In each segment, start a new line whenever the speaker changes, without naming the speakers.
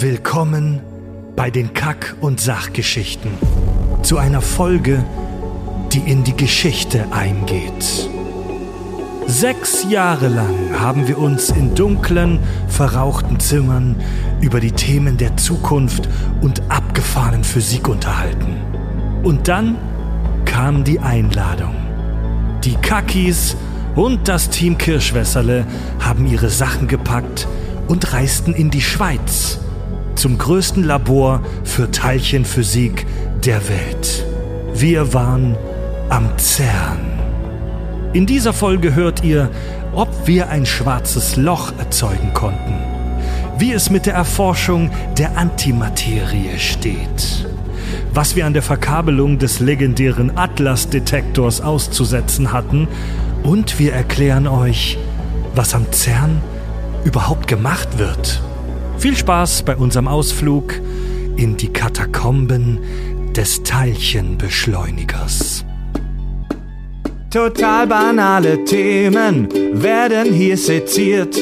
Willkommen bei den Kack- und Sachgeschichten. Zu einer Folge, die in die Geschichte eingeht. Sechs Jahre lang haben wir uns in dunklen, verrauchten Zimmern über die Themen der Zukunft und abgefahrenen Physik unterhalten. Und dann kam die Einladung. Die Kakis und das Team Kirschwässerle haben ihre Sachen gepackt und reisten in die Schweiz zum größten Labor für Teilchenphysik der Welt. Wir waren am CERN. In dieser Folge hört ihr, ob wir ein schwarzes Loch erzeugen konnten, wie es mit der Erforschung der Antimaterie steht, was wir an der Verkabelung des legendären Atlas-Detektors auszusetzen hatten und wir erklären euch, was am CERN überhaupt gemacht wird. Viel Spaß bei unserem Ausflug in die Katakomben des Teilchenbeschleunigers. Total banale Themen werden hier seziert.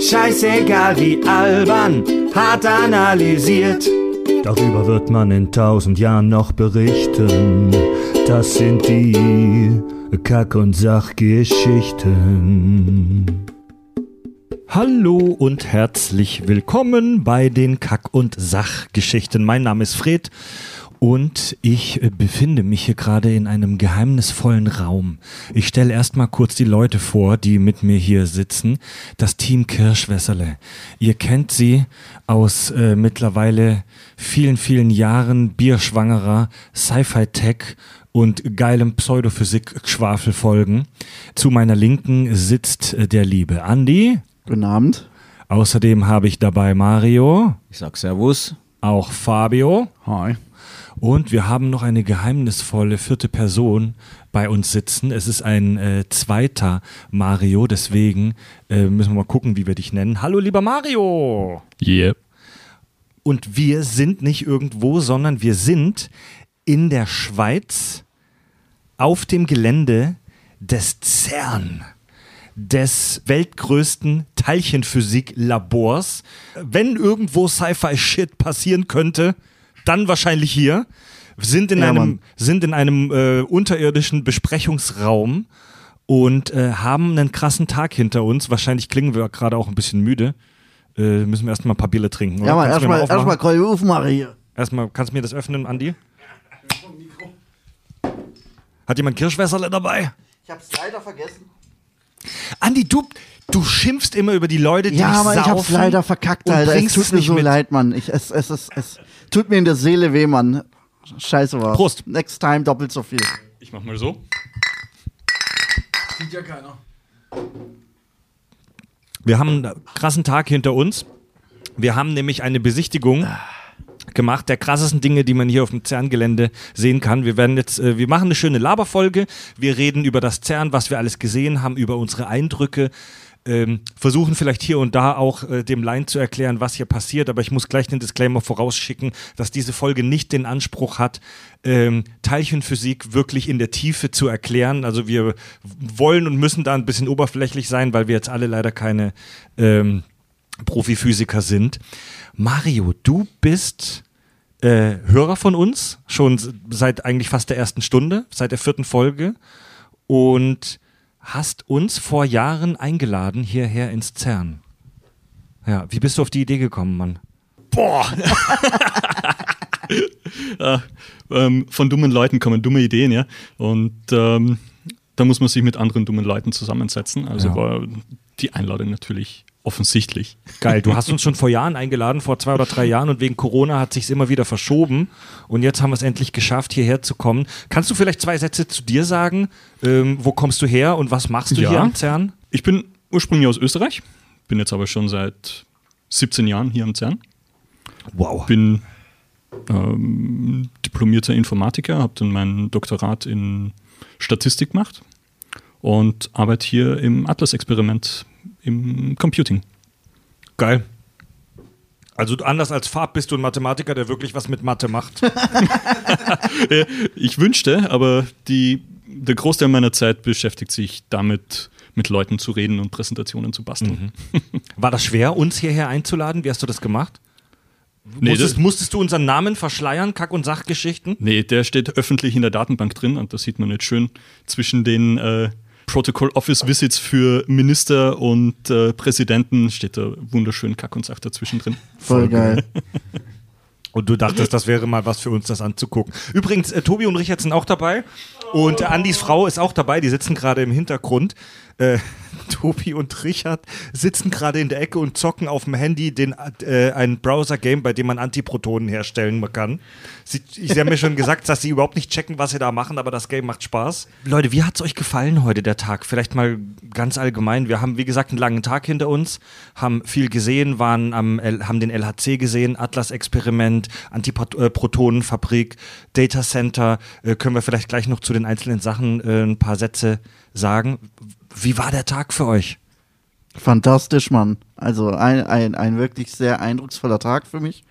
Scheißegal wie albern, hart analysiert. Darüber wird man in tausend Jahren noch berichten. Das sind die Kack- und Sachgeschichten. Hallo und herzlich willkommen bei den Kack- und Sachgeschichten. Mein Name ist Fred und ich befinde mich hier gerade in einem geheimnisvollen Raum. Ich stelle erstmal kurz die Leute vor, die mit mir hier sitzen. Das Team Kirschwässerle. Ihr kennt sie aus äh, mittlerweile vielen, vielen Jahren bierschwangerer Sci-Fi-Tech und geilem Pseudophysik-Schwafelfolgen. Zu meiner Linken sitzt äh, der liebe Andi.
Guten Abend.
Außerdem habe ich dabei Mario.
Ich sag Servus.
Auch Fabio.
Hi.
Und wir haben noch eine geheimnisvolle vierte Person bei uns sitzen. Es ist ein äh, zweiter Mario, deswegen äh, müssen wir mal gucken, wie wir dich nennen. Hallo, lieber Mario!
Yeah.
Und wir sind nicht irgendwo, sondern wir sind in der Schweiz auf dem Gelände des CERN des weltgrößten Teilchenphysik-Labors. Wenn irgendwo Sci-Fi-Shit passieren könnte, dann wahrscheinlich hier. Sind in
Ja,
einem,
Mann.
sind in einem äh, unterirdischen Besprechungsraum und äh, haben einen krassen Tag hinter uns. Wahrscheinlich klingen wir gerade auch ein bisschen müde. Äh, müssen wir erstmal ein paar Bierle trinken. Oder?
Ja, Mann, erstmal
mal aufmachen
hier.
Erstmal, kannst du mir das öffnen, Andi? Hat jemand Kirschwässerle dabei?
Ich hab's leider vergessen.
Andi, du, du schimpfst immer über die Leute, die
Ja,
nicht
aber ich hab's leider verkackt, Alter. Es
bringst
tut
es
mir
nicht
so
mit.
leid, Mann. Ich, es, es, es, es tut mir in der Seele weh, Mann. Scheiße war.
Prost.
Next time doppelt so viel.
Ich mach mal so.
Wir haben einen krassen Tag hinter uns. Wir haben nämlich eine Besichtigung gemacht der krassesten Dinge, die man hier auf dem CERN-Gelände sehen kann. Wir werden jetzt, äh, wir machen eine schöne Laberfolge. Wir reden über das CERN, was wir alles gesehen haben, über unsere Eindrücke. Ähm, versuchen vielleicht hier und da auch äh, dem Laien zu erklären, was hier passiert, aber ich muss gleich den Disclaimer vorausschicken, dass diese Folge nicht den Anspruch hat, ähm, Teilchenphysik wirklich in der Tiefe zu erklären. Also wir wollen und müssen da ein bisschen oberflächlich sein, weil wir jetzt alle leider keine ähm, Profiphysiker sind. Mario, du bist äh, Hörer von uns, schon seit eigentlich fast der ersten Stunde, seit der vierten Folge und hast uns vor Jahren eingeladen hierher ins CERN. Ja, wie bist du auf die Idee gekommen, Mann?
Boah. ja, ähm, von dummen Leuten kommen dumme Ideen, ja. Und ähm, da muss man sich mit anderen dummen Leuten zusammensetzen. Also
Ja.
war die Einladung natürlich offensichtlich.
Geil, du hast uns schon vor Jahren eingeladen, vor zwei oder drei Jahren und wegen Corona hat sich's immer wieder verschoben und jetzt haben wir es endlich geschafft, hierher zu kommen. Kannst du vielleicht zwei Sätze zu dir sagen? Ähm, wo kommst du her und was machst du
Ja.
hier am CERN?
Ich bin ursprünglich aus Österreich, bin jetzt aber schon seit 17 Jahren hier am CERN.
Wow.
Bin ähm, diplomierter Informatiker, habe dann mein Doktorat in Statistik gemacht und arbeite hier im Atlas-Experiment im Computing.
Geil. Also anders als Farb bist du ein Mathematiker, der wirklich was mit Mathe macht.
Äh, Ich wünschte, aber die, der Großteil meiner Zeit beschäftigt sich damit, mit Leuten zu reden und Präsentationen zu basteln.
War das schwer, uns hierher einzuladen? Wie hast du das gemacht?
Nee,
musstest,
das-
musstest du unseren Namen verschleiern, Kack- und Sachgeschichten?
Nee, der steht öffentlich in der Datenbank drin und das sieht man jetzt schön zwischen den äh, Protocol Office Visits für Minister und äh, Präsidenten steht da wunderschön Kack und Sach dazwischen drin.
Voll geil.
Und du dachtest, das wäre mal was für uns, das anzugucken. Übrigens, äh, Tobi und Richard sind auch dabei. Und äh, Andis Frau ist auch dabei. Die sitzen gerade im Hintergrund. Äh, Tobi und Richard sitzen gerade in der Ecke und zocken auf dem Handy den, äh, ein Browser-Game, bei dem man Antiprotonen herstellen kann. Sie, sie haben mir schon gesagt, dass sie überhaupt nicht checken, was sie da machen, aber das Game macht Spaß. Leute, wie hat es euch gefallen heute, der Tag? Vielleicht mal ganz allgemein. Wir haben, wie gesagt, einen langen Tag hinter uns, haben viel gesehen, waren am, haben den LHC gesehen, Atlas-Experiment, Antiprotonenfabrik, Data Center. Äh, können wir vielleicht gleich noch zu den einzelnen Sachen äh, ein paar Sätze sagen. Wie war der Tag für euch?
Fantastisch, Mann. Also ein, ein, ein wirklich sehr eindrucksvoller Tag für mich.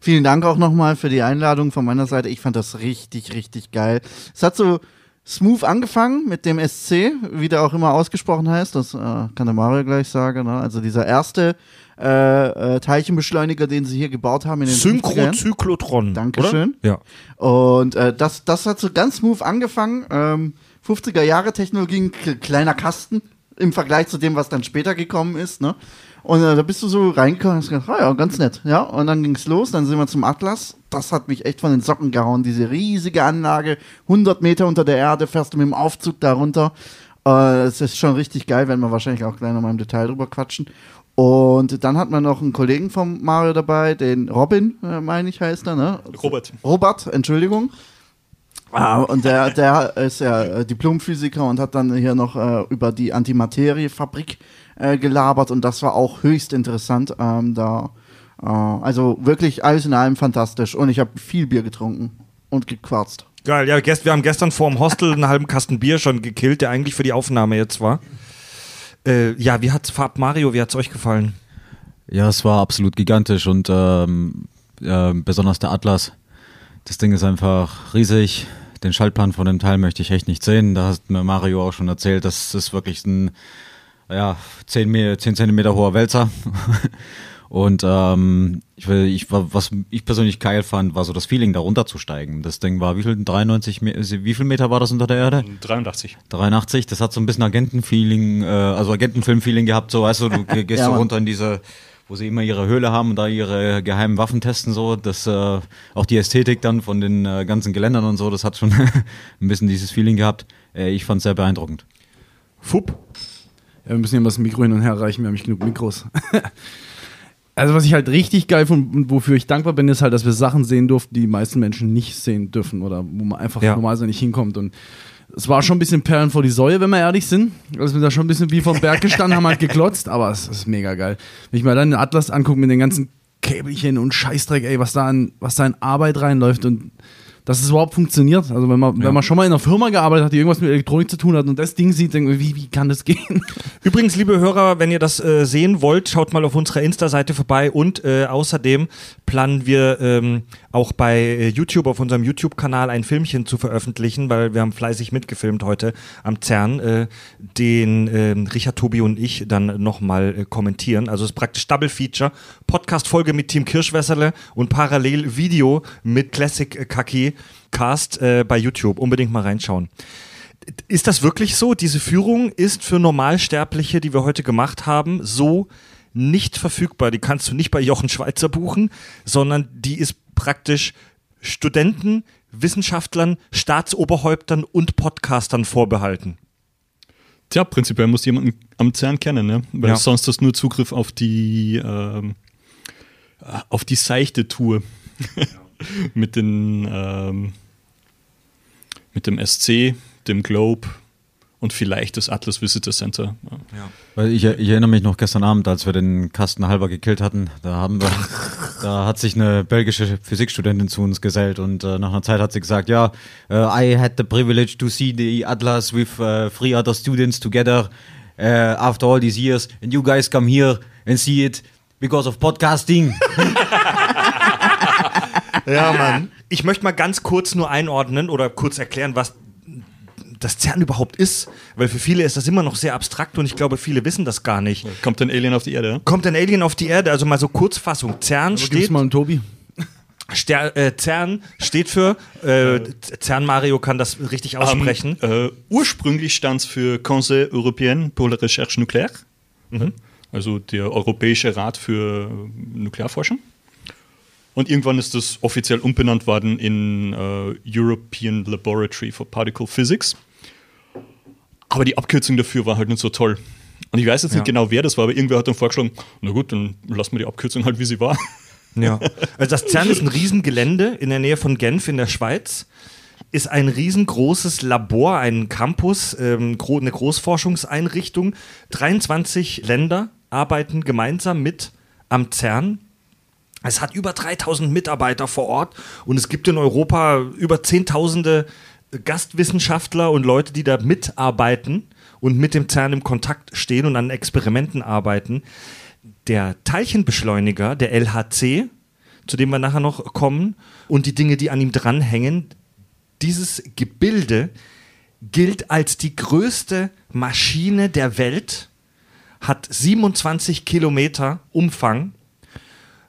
Vielen Dank auch nochmal für die Einladung von meiner Seite. Ich fand das richtig, richtig geil. Es hat so smooth angefangen mit dem SC, wie der auch immer ausgesprochen heißt. Das äh, kann der Mario gleich sagen. Ne? Also dieser erste äh, äh, Teilchenbeschleuniger, den sie hier gebaut haben in den 50er Jahren.
Synchrozyklotron.
Dankeschön.
Oder? Ja.
Und äh, das, das hat so ganz smooth angefangen. Ähm, 50er Jahre Technologie, ein kleiner Kasten im Vergleich zu dem, was dann später gekommen ist. Ne? Und äh, da bist du so reingekommen und hast gedacht, ah ja, ganz nett. Ja, und dann ging's los, dann sind wir zum Atlas. Das hat mich echt von den Socken gehauen. Diese riesige Anlage, 100 Meter unter der Erde, fährst du mit dem Aufzug da runter. Äh, Es ist schon richtig geil, werden wir wahrscheinlich auch gleich noch mal im Detail drüber quatschen. Und dann hat man noch einen Kollegen von Mario dabei, den Robin, äh, meine ich, heißt er, ne?
Robert.
Robert, Entschuldigung. Ah, und der, der ist ja äh, Diplomphysiker und hat dann hier noch äh, über die Antimateriefabrik äh, gelabert und das war auch höchst interessant. Ähm, da, äh, also wirklich alles in allem fantastisch und ich habe viel Bier getrunken und gequarzt.
Geil, ja, gest, wir haben gestern vor dem Hostel einen halben Kasten Bier schon gekillt, der eigentlich für die Aufnahme jetzt war. Äh, ja, wie hat's Farb Mario, wie hat's euch gefallen?
Ja, es war absolut gigantisch und ähm, äh, besonders der Atlas. Das Ding ist einfach riesig. Den Schaltplan von dem Teil möchte ich echt nicht sehen. Da hat mir Mario auch schon erzählt, das ist wirklich ein ja, 10, Me 10 Zentimeter hoher Wälzer. Und ähm, ich, will, ich, war- was ich persönlich geil fand, war so das Feeling, da runterzusteigen. Das Ding war, wie viel, 93, Me wie viel Meter war das unter der Erde?
83.
83, das hat so ein bisschen Agentenfeeling, äh, also Agentenfilm-Feeling gehabt, so weißt du, du ge- gehst
Ja,
so runter in diese, wo sie immer ihre Höhle haben und da ihre geheimen Waffen testen, so, das, äh, auch die Ästhetik dann von den äh, ganzen Geländern und so, das hat schon ein bisschen dieses Feeling gehabt. Äh, ich fand es sehr beeindruckend.
Fupp.
Ja, wir müssen ja mal das Mikro hin und her reichen, wir haben nicht genug Mikros. also was ich halt richtig geil finde und wofür ich dankbar bin, ist halt, dass wir Sachen sehen durften, die die meisten Menschen nicht sehen dürfen oder wo man einfach
Ja.
normalerweise nicht hinkommt. Und es war schon ein bisschen Perlen vor die Säue, wenn wir ehrlich sind. Also wir sind da schon ein bisschen wie vom Berg gestanden, haben halt geklotzt, aber es ist mega geil. Wenn ich mir dann den Atlas angucke mit den ganzen Käbelchen und Scheißdreck, ey, was da an, was da in Arbeit reinläuft und dass es überhaupt funktioniert. Also wenn man, wenn man schon mal in einer Firma gearbeitet hat, die irgendwas mit Elektronik zu tun hat und das Ding sieht, denkt man, wie, wie kann das gehen?
Übrigens, liebe Hörer, wenn ihr das äh, sehen wollt, schaut mal auf unserer Insta-Seite vorbei und äh, außerdem planen wir ähm, auch bei äh, YouTube auf unserem YouTube-Kanal ein Filmchen zu veröffentlichen, weil wir haben fleißig mitgefilmt heute am CERN, äh, den ähm, Richard, Tobi und ich dann nochmal äh, kommentieren. Also es ist praktisch Double Feature, Podcast-Folge mit Team Kirschwässerle und parallel Video mit Classic Kaki Cast äh, bei YouTube. Unbedingt mal reinschauen. Ist das wirklich so? Diese Führung ist für Normalsterbliche, die wir heute gemacht haben, so nicht verfügbar. Die kannst du nicht bei Jochen Schweizer buchen, sondern die ist praktisch Studenten, Wissenschaftlern, Staatsoberhäuptern und Podcastern vorbehalten.
Tja, prinzipiell muss jemand am CERN kennen, ne? weil
Ja.
sonst hast du nur Zugriff auf die, äh, auf die seichte Tour mit den ähm, mit dem SC, dem Globe und vielleicht das Atlas Visitor Center. Ja.
Weil ich, ich erinnere mich noch gestern Abend, als wir den Kasten halber gekillt hatten, da haben wir, da hat sich eine belgische Physikstudentin zu uns gesellt und äh, nach einer Zeit hat sie gesagt, ja, äh, I had the privilege to see the Atlas with uh, three other students together uh, after all these years and you guys come here and see it because of podcasting.
Ja, Mann. Ich möchte mal ganz kurz nur einordnen oder kurz erklären, was das CERN überhaupt ist, weil für viele ist das immer noch sehr abstrakt und ich glaube, viele wissen das gar nicht.
Kommt ein Alien auf die Erde?
Kommt ein Alien auf die Erde? Also mal so Kurzfassung. CERN
Gib's
steht
mal einen Tobi.
Ster äh, CERN steht für, äh, CERN Mario kann das richtig aussprechen.
Ähm, äh, ursprünglich stand es für Conseil Européen pour la Recherche Nucléaire, also der Europäische Rat für Nuklearforschung. Und irgendwann ist das offiziell umbenannt worden in äh, European Laboratory for Particle Physics. Aber die Abkürzung dafür war halt nicht so toll. Und ich weiß jetzt
Ja.
nicht genau, wer das war, aber irgendwer hat dann vorgeschlagen, na gut, dann lassen wir die Abkürzung halt, wie sie war.
Ja. Also das CERN ist ein Riesengelände in der Nähe von Genf in der Schweiz. Ist ein riesengroßes Labor, ein Campus, ähm, eine Großforschungseinrichtung. 23 Länder arbeiten gemeinsam mit am CERN. Es hat über 3000 Mitarbeiter vor Ort und es gibt in Europa über Zehntausende Gastwissenschaftler und Leute, die da mitarbeiten und mit dem CERN im Kontakt stehen und an Experimenten arbeiten. Der Teilchenbeschleuniger, der LHC, zu dem wir nachher noch kommen, und die Dinge, die an ihm dranhängen, dieses Gebilde gilt als die größte Maschine der Welt, hat 27 Kilometer Umfang,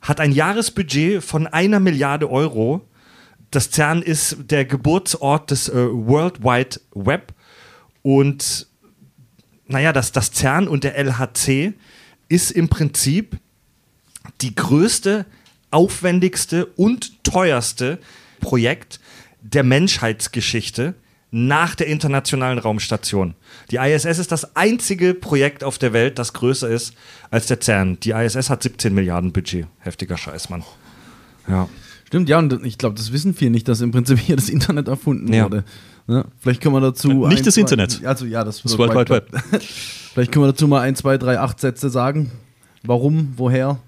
hat ein Jahresbudget von einer Milliarde Euro. Das CERN ist der Geburtsort des äh, World Wide Web und naja, das, das CERN und der LHC ist im Prinzip die größte, aufwendigste und teuerste Projekt der Menschheitsgeschichte nach der Internationalen Raumstation. Die ISS ist das einzige Projekt auf der Welt, das größer ist als der CERN. Die ISS hat 17 Milliarden Budget. Heftiger Scheiß, Mann. Ja.
Stimmt, ja, und ich glaube, das wissen viele nicht, dass im Prinzip hier das Internet erfunden
Ja.
wurde. Ne? Vielleicht können wir dazu.
Nicht
ein,
das
zwei-
Internet.
Also, ja, das,
Das World Wide Web.
Vielleicht können wir dazu mal ein, zwei, drei, acht Sätze sagen. Warum, woher?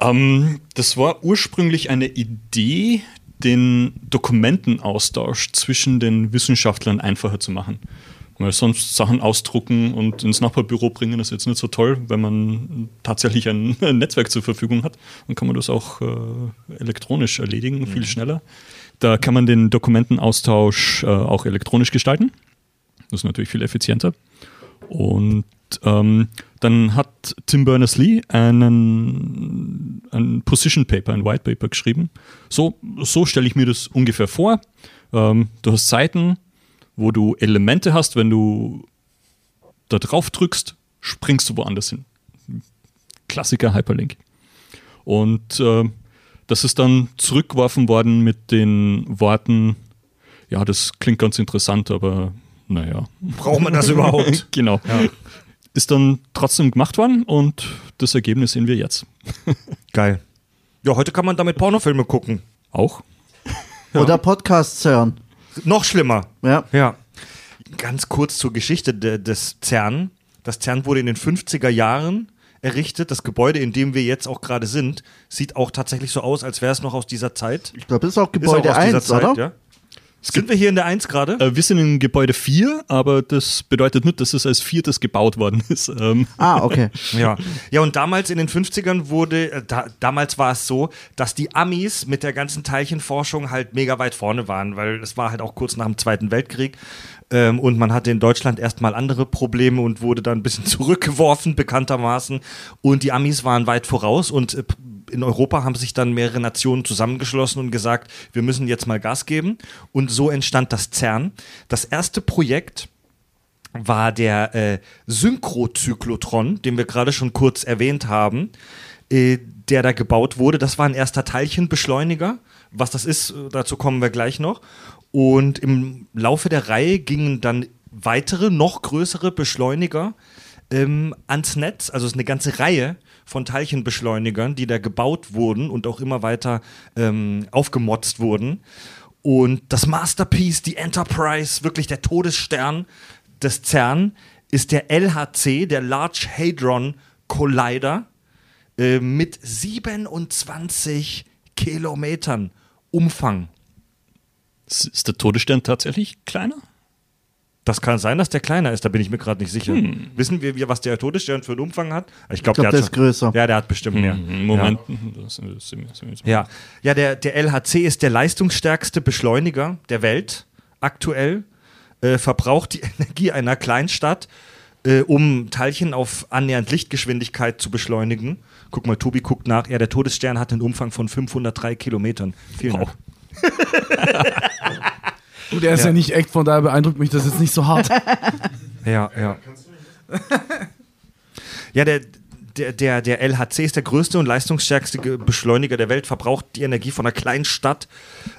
Ähm, das war ursprünglich eine Idee, den Dokumentenaustausch zwischen den Wissenschaftlern einfacher zu machen. Weil sonst Sachen ausdrucken und ins Nachbarbüro bringen ist jetzt nicht so toll, wenn man tatsächlich ein Netzwerk zur Verfügung hat. Dann kann man das auch äh, elektronisch erledigen, viel schneller. Da kann man den Dokumentenaustausch äh, auch elektronisch gestalten. Das ist natürlich viel effizienter. Und ähm, dann hat Tim Berners-Lee einen, ein Position Paper, ein White Paper geschrieben. So, so stelle ich mir das ungefähr vor. Ähm, du hast Seiten, wo du Elemente hast. Wenn du da drauf drückst, springst du woanders hin. Klassiker Hyperlink. Und äh, das ist dann zurückgeworfen worden mit den Worten, ja, das klingt ganz interessant, aber naja,
Braucht man das überhaupt?
genau. Ist dann trotzdem gemacht worden und das Ergebnis sehen wir jetzt.
Geil. Ja, heute kann man damit Pornofilme gucken.
Auch.
Oder Podcasts hören.
Noch schlimmer.
Ja.
Ja. Ganz kurz zur Geschichte de, des CERN. Das CERN wurde in den 50er Jahren errichtet. Das Gebäude, in dem wir jetzt auch gerade sind, sieht auch tatsächlich so aus, als wäre es noch aus dieser Zeit.
Ich glaube, das ist auch
Ist
Gebäude
auch aus dieser
1, oder?
ja? Sind wir hier in der 1 gerade?
Äh, wir sind in Gebäude 4, aber das bedeutet nicht, dass es als viertes gebaut worden ist. Ähm,
Ah, okay.
Ja. ja, und damals in den 50ern wurde, äh, da, damals war es so, dass die Amis mit der ganzen Teilchenforschung halt mega weit vorne waren, weil es war halt auch kurz nach dem Zweiten Weltkrieg ähm, und man hatte in Deutschland erstmal andere Probleme und wurde dann ein bisschen zurückgeworfen, bekanntermaßen. Und die Amis waren weit voraus und äh, in Europa haben sich dann mehrere Nationen zusammengeschlossen und gesagt, wir müssen jetzt mal Gas geben. Und so entstand das CERN. Das erste Projekt war der äh, Synchrozyklotron, den wir gerade schon kurz erwähnt haben, äh, der da gebaut wurde. Das war ein erster Teilchenbeschleuniger. Was das ist, äh, dazu kommen wir gleich noch. Und im Laufe der Reihe gingen dann weitere, noch größere Beschleuniger ähm, ans Netz. Also es ist eine ganze Reihe von Teilchenbeschleunigern, die da gebaut wurden und auch immer weiter ähm, aufgemotzt wurden. Und das Masterpiece, die Enterprise, wirklich der Todesstern des CERN, ist der LHC, der Large Hadron Collider, äh, mit 27 Kilometern Umfang.
ist ist der Todesstern tatsächlich kleiner?
Das kann sein, dass der kleiner ist, da bin ich mir gerade nicht sicher. Wissen wir, was der Todesstern für einen Umfang hat? Ich glaube,
glaub, der ist größer.
Ja, der hat bestimmt mehr.
Hm, Moment. Das sind-
Ja, ja der, der LHC ist der leistungsstärkste Beschleuniger der Welt aktuell, äh, verbraucht die Energie einer Kleinstadt, äh, um Teilchen auf annähernd Lichtgeschwindigkeit zu beschleunigen. Guck mal, Tobi guckt nach. Ja, der Todesstern hat einen Umfang von 503 Kilometern. Vielen Dank.
Gut, er ist ja. nicht echt, von daher beeindruckt mich das jetzt nicht so hart.
Ja, ja. Ja, der, der, der, der LHC ist der größte und leistungsstärkste Ge- Beschleuniger der Welt, verbraucht die Energie von einer kleinen Stadt,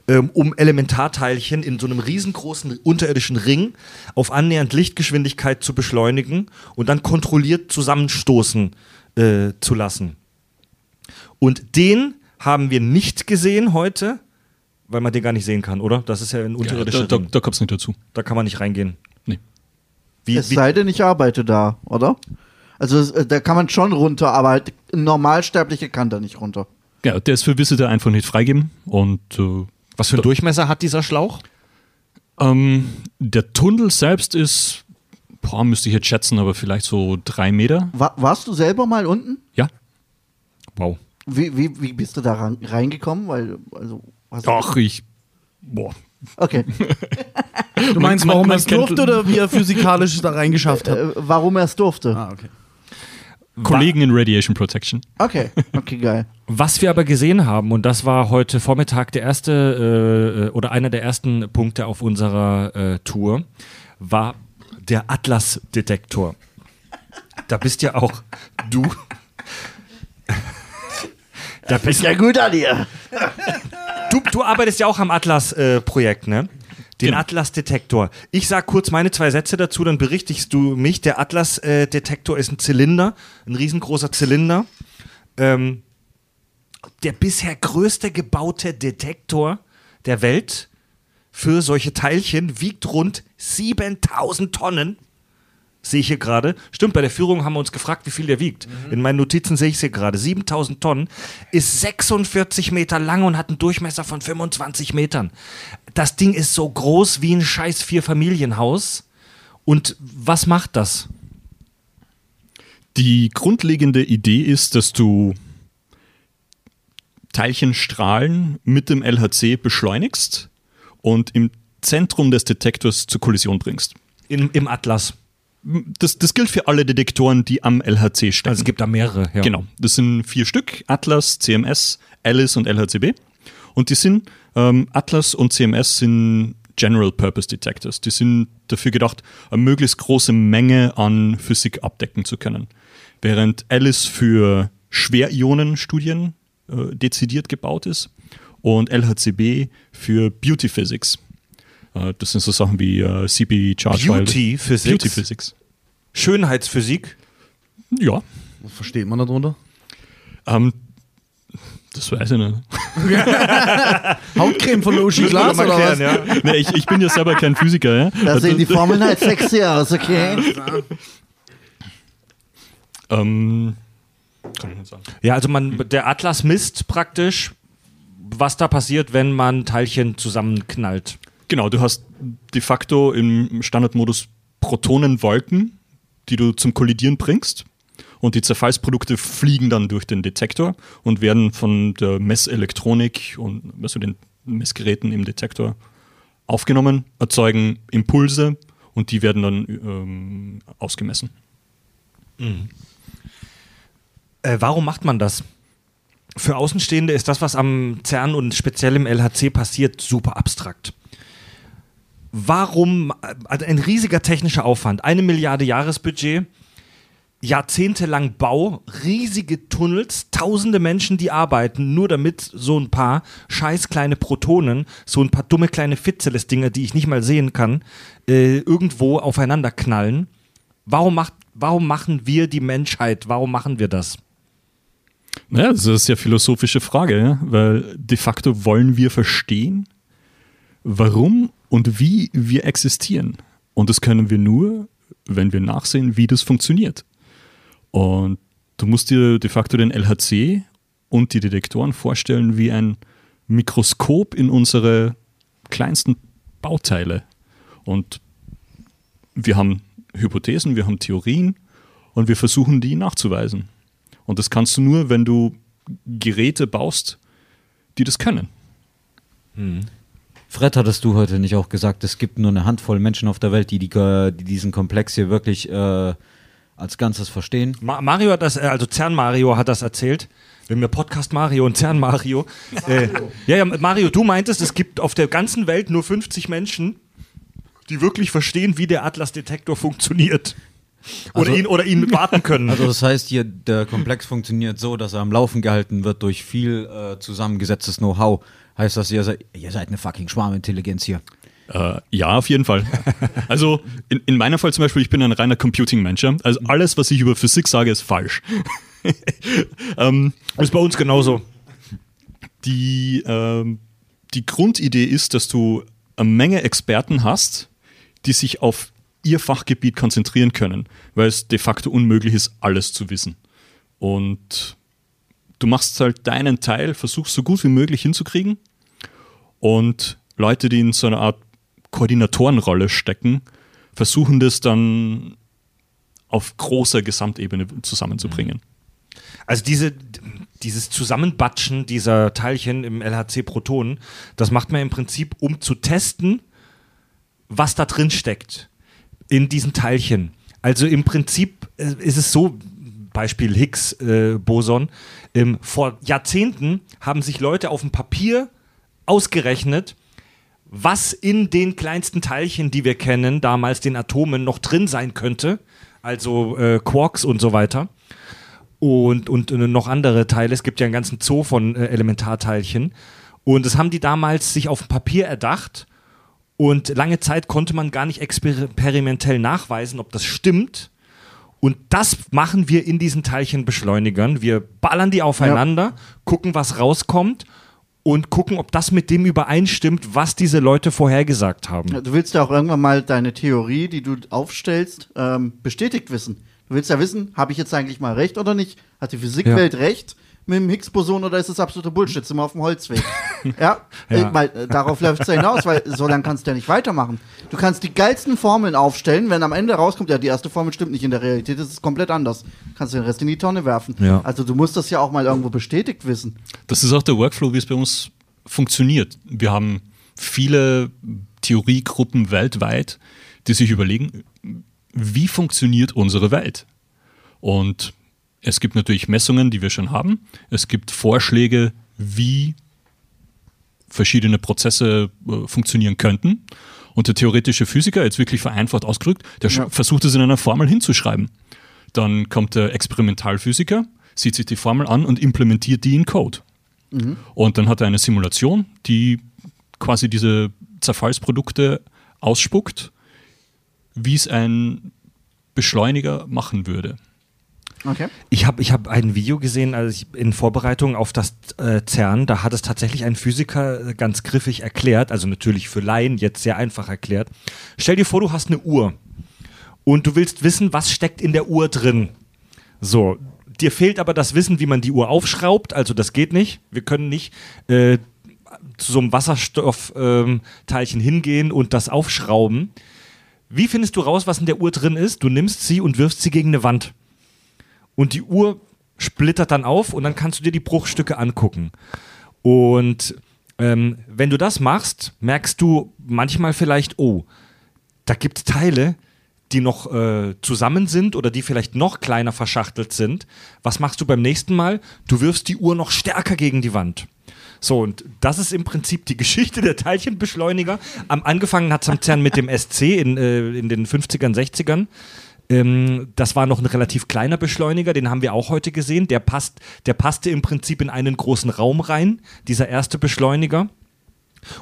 ähm, um Elementarteilchen in so einem riesengroßen unterirdischen Ring auf annähernd Lichtgeschwindigkeit zu beschleunigen und dann kontrolliert zusammenstoßen äh, zu lassen. Und den haben wir nicht gesehen heute, weil man den gar nicht sehen kann, oder? Das ist ja ein
Ja,
unterirdischer
da da,
Ring.
da kommt es nicht dazu.
Da kann man nicht reingehen.
Nee.
Wie,
Es
wie,
sei denn, ich arbeite da, oder? Also äh, da kann man schon runter, aber halt ein Normalsterblicher kann da nicht runter.
Ja, der ist für Visitor einfach nicht freigeben. Und äh,
was für einen Durchmesser hat dieser Schlauch?
ähm, der Tunnel selbst ist, boah, müsste ich jetzt schätzen, aber vielleicht so drei Meter.
Wa warst du selber mal unten?
Ja.
Wow.
Wie, wie, wie bist du da reingekommen? Weil, also, du-
Ach, ich. Boah.
Okay.
Du meinst, warum er es durfte oder wie er physikalisch da reingeschafft hat?
äh, warum er es durfte?
Ah, okay.
Kollegen in Radiation Protection.
Okay, okay, geil.
Was wir aber gesehen haben, und das war heute Vormittag der erste äh, oder einer der ersten Punkte auf unserer äh, Tour, war der Atlas-Detektor. Da bist ja auch du. Da bist
Ja gut an dir.
du, du arbeitest ja auch am Atlas-Projekt, ne? Den
Genau.
Atlas-Detektor. Ich sag kurz meine zwei Sätze dazu, dann berichtigst du mich. Der Atlas-Detektor ist ein Zylinder, ein riesengroßer Zylinder. Ähm, der bisher größte gebaute Detektor der Welt für solche Teilchen wiegt rund 7000 Tonnen. Sehe ich hier gerade. Stimmt, bei der Führung haben wir uns gefragt, wie viel der wiegt. In meinen Notizen sehe ich es hier gerade. 7000 Tonnen, ist 46 Meter lang und hat einen Durchmesser von 25 Metern. Das Ding ist so groß wie ein scheiß Vierfamilienhaus. Und was macht das?
Die grundlegende Idee ist, dass du Teilchenstrahlen mit dem LHC beschleunigst und im Zentrum des Detektors zur Kollision bringst.
In, Im Atlas.
Das, das gilt für alle Detektoren, die am LHC stecken.
Also es gibt da mehrere. Ja.
Genau, das sind vier Stück, Atlas, CMS, Alice und LHCb. Und die sind, ähm, Atlas und CMS sind General Purpose Detectors. Die sind dafür gedacht, eine möglichst große Menge an Physik abdecken zu können. Während Alice für Schwerionenstudien äh, dezidiert gebaut ist und LHCb für Beauty Physics. Äh, das sind so Sachen wie äh, CB Charge
Beauty Physics?
Beauty Physics.
Schönheitsphysik.
Ja,
Was versteht man darunter?
ähm, das weiß ich nicht.
Hautcreme von Uschi Glas oder was?
nee, ich, ich bin ja selber kein Physiker. Ja?
Da sehen die Formeln halt sexy aus, okay?
Ähm, kann ich nicht sagen.
Ja, also man, der Atlas misst praktisch, was da passiert, wenn man Teilchen zusammenknallt.
Genau, du hast de facto im Standardmodus Protonenwolken, die du zum Kollidieren bringst. Und die Zerfallsprodukte fliegen dann durch den Detektor und werden von der Messelektronik und also den Messgeräten im Detektor aufgenommen, erzeugen Impulse und die werden dann ähm, ausgemessen.
Äh, warum macht man das? Für Außenstehende ist das, was am CERN und speziell im LHC passiert, super abstrakt. Warum, also ein riesiger technischer Aufwand, eine Milliarde Jahresbudget, jahrzehntelang Bau, riesige Tunnels, tausende Menschen, die arbeiten, nur damit so ein paar scheiß kleine Protonen, so ein paar dumme kleine Fitzeles-Dinger, die ich nicht mal sehen kann, äh, irgendwo aufeinander knallen. Warum, macht, warum machen wir die Menschheit? Warum machen wir das?
Naja, das ist sehr philosophische Frage, ja? weil de facto wollen wir verstehen, warum und wie wir existieren. Und das können wir nur, wenn wir nachsehen, wie das funktioniert. Und du musst dir de facto den LHC und die Detektoren vorstellen wie ein Mikroskop in unsere kleinsten Bauteile. Und wir haben Hypothesen, wir haben Theorien und wir versuchen die nachzuweisen. Und das kannst du nur, wenn du Geräte baust, die das können.
Fred, hattest du heute nicht auch gesagt, es gibt nur eine Handvoll Menschen auf der Welt, die, die, die diesen Komplex hier wirklich äh, als Ganzes verstehen.
Ma Mario hat das, äh, also CERN Mario hat das erzählt. Wenn wir Podcast Mario und CERN Mario. Äh, ja, ja, Mario, du meintest, es gibt auf der ganzen Welt nur 50 Menschen, die wirklich verstehen, wie der Atlas-Detektor funktioniert. Oder,
Also-
ihn, oder ihn warten können.
Also das heißt hier, der Komplex funktioniert so, dass er am Laufen gehalten wird durch viel äh, zusammengesetztes Know-how. Heißt das, ihr seid, ihr seid eine fucking Schwarmintelligenz hier.
Äh, ja, auf jeden Fall. Also in, in meinem Fall zum Beispiel, ich bin ein reiner Computing-Mensch. ja. Also alles, was ich über Physik sage, ist falsch. ähm,
ist bei uns genauso.
die, ähm, die Grundidee ist, dass du eine Menge Experten hast, die sich auf ihr Fachgebiet konzentrieren können, weil es de facto unmöglich ist, alles zu wissen. Und du machst halt deinen Teil, versuchst so gut wie möglich hinzukriegen und Leute, die in so einer Art Koordinatorenrolle stecken, versuchen das dann auf großer Gesamtebene zusammenzubringen.
Also diese, dieses Zusammenbatschen dieser Teilchen im LHC Proton, das macht man im Prinzip, um zu testen, was da drin steckt in diesen Teilchen. Also im Prinzip äh, ist es so, Beispiel Higgs-Boson, ähm, vor Jahrzehnten haben sich Leute auf dem Papier ausgerechnet, was in den kleinsten Teilchen, die wir kennen, damals den Atomen noch drin sein könnte, also äh, Quarks und so weiter und, und äh, noch andere Teile. Es gibt ja einen ganzen Zoo von äh, Elementarteilchen. Und das haben die damals sich auf dem Papier erdacht. Und lange Zeit konnte man gar nicht experimentell nachweisen, ob das stimmt. Und das machen wir in diesen Teilchenbeschleunigern. Wir ballern die aufeinander, gucken, was rauskommt und gucken, ob das mit dem übereinstimmt, was diese Leute vorhergesagt haben.
Ja, Du willst ja auch irgendwann mal deine Theorie, die du aufstellst, ähm, bestätigt wissen. Du willst ja wissen, habe ich jetzt eigentlich mal recht oder nicht? Hat die Physikwelt recht mit dem Higgs-Boson oder ist das absoluter Bullshit? Sind wir auf dem Holzweg? ja,
Ja.
Äh, weil, äh, darauf läuft es ja hinaus, weil so lange kannst du ja nicht weitermachen. Du kannst die geilsten Formeln aufstellen, wenn am Ende rauskommt, ja, die erste Formel stimmt nicht, in der Realität ist es komplett anders. Kannst du den Rest in die Tonne werfen.
Ja.
Also du musst das ja auch mal irgendwo bestätigt wissen.
Das ist auch der Workflow, wie es bei uns funktioniert. Wir haben viele Theoriegruppen weltweit, die sich überlegen, wie funktioniert unsere Welt? Und es gibt natürlich Messungen, die wir schon haben. Es gibt Vorschläge, wie verschiedene Prozesse äh, funktionieren könnten. Und der theoretische Physiker, jetzt wirklich vereinfacht ausgedrückt, der
Ja.
versucht es in einer Formel hinzuschreiben. Dann kommt der Experimentalphysiker, sieht sich die Formel an und implementiert die in Code. Und dann hat er eine Simulation, die quasi diese Zerfallsprodukte ausspuckt, wie es ein Beschleuniger machen würde.
Okay.
Ich habe ich hab ein Video gesehen, also ich, in Vorbereitung auf das äh, CERN, da hat es tatsächlich ein Physiker äh, ganz griffig erklärt, also natürlich für Laien jetzt sehr einfach erklärt. Stell dir vor, du hast eine Uhr und du willst wissen, was steckt in der Uhr drin. So, dir fehlt aber das Wissen, wie man die Uhr aufschraubt, also das geht nicht. Wir können nicht äh, zu so einem Wasserstoffteilchen ähm, hingehen und das aufschrauben. Wie findest du raus, was in der Uhr drin ist? Du nimmst sie und wirfst sie gegen eine Wand und die Uhr splittert dann auf und dann kannst du dir die Bruchstücke angucken. Und ähm, wenn du das machst, merkst du manchmal vielleicht, oh, da gibt es Teile, die noch äh, zusammen sind oder die vielleicht noch kleiner verschachtelt sind. Was machst du beim nächsten Mal? Du wirfst die Uhr noch stärker gegen die Wand. So, und das ist im Prinzip die Geschichte der Teilchenbeschleuniger. Am, angefangen hat es am CERN mit dem SC in, äh, in den 50ern, 60ern. Ähm, das war noch ein relativ kleiner Beschleuniger, den haben wir auch heute gesehen. Der, passt, der passte im Prinzip in einen großen Raum rein, dieser erste Beschleuniger.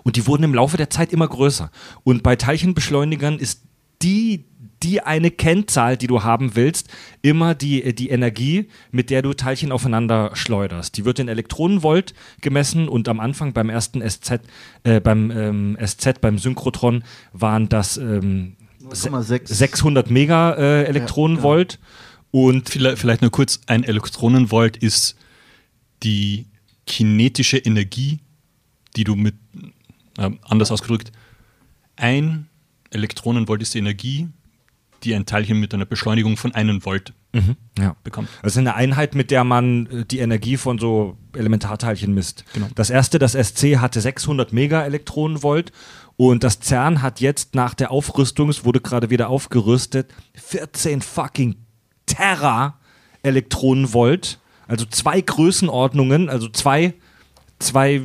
Und die wurden im Laufe der Zeit immer größer. Und bei Teilchenbeschleunigern ist die, die eine Kennzahl, die du haben willst, immer die, die Energie, mit der du Teilchen aufeinander schleuderst. Die wird in Elektronenvolt gemessen und am Anfang beim ersten SZ, äh, beim ähm, SZ, beim Synchrotron waren das ähm,
0,6.
600 Mega äh, Elektronenvolt. Und
Vielleicht, vielleicht nur kurz, ein Elektronenvolt ist die kinetische Energie, die du mit, äh, anders ausgedrückt, ein Elektronenvolt ist die Energie, die ein Teilchen mit einer Beschleunigung von einem Volt
ja.
bekommt.
Das ist eine Einheit, mit der man äh, die Energie von so Elementarteilchen misst.
Genau.
Das erste, das SC, hatte 600 Mega-Elektronenvolt und das CERN hat jetzt nach der Aufrüstung, es wurde gerade wieder aufgerüstet, 14 fucking Tera Elektronenvolt, also zwei Größenordnungen, also zwei, zwei,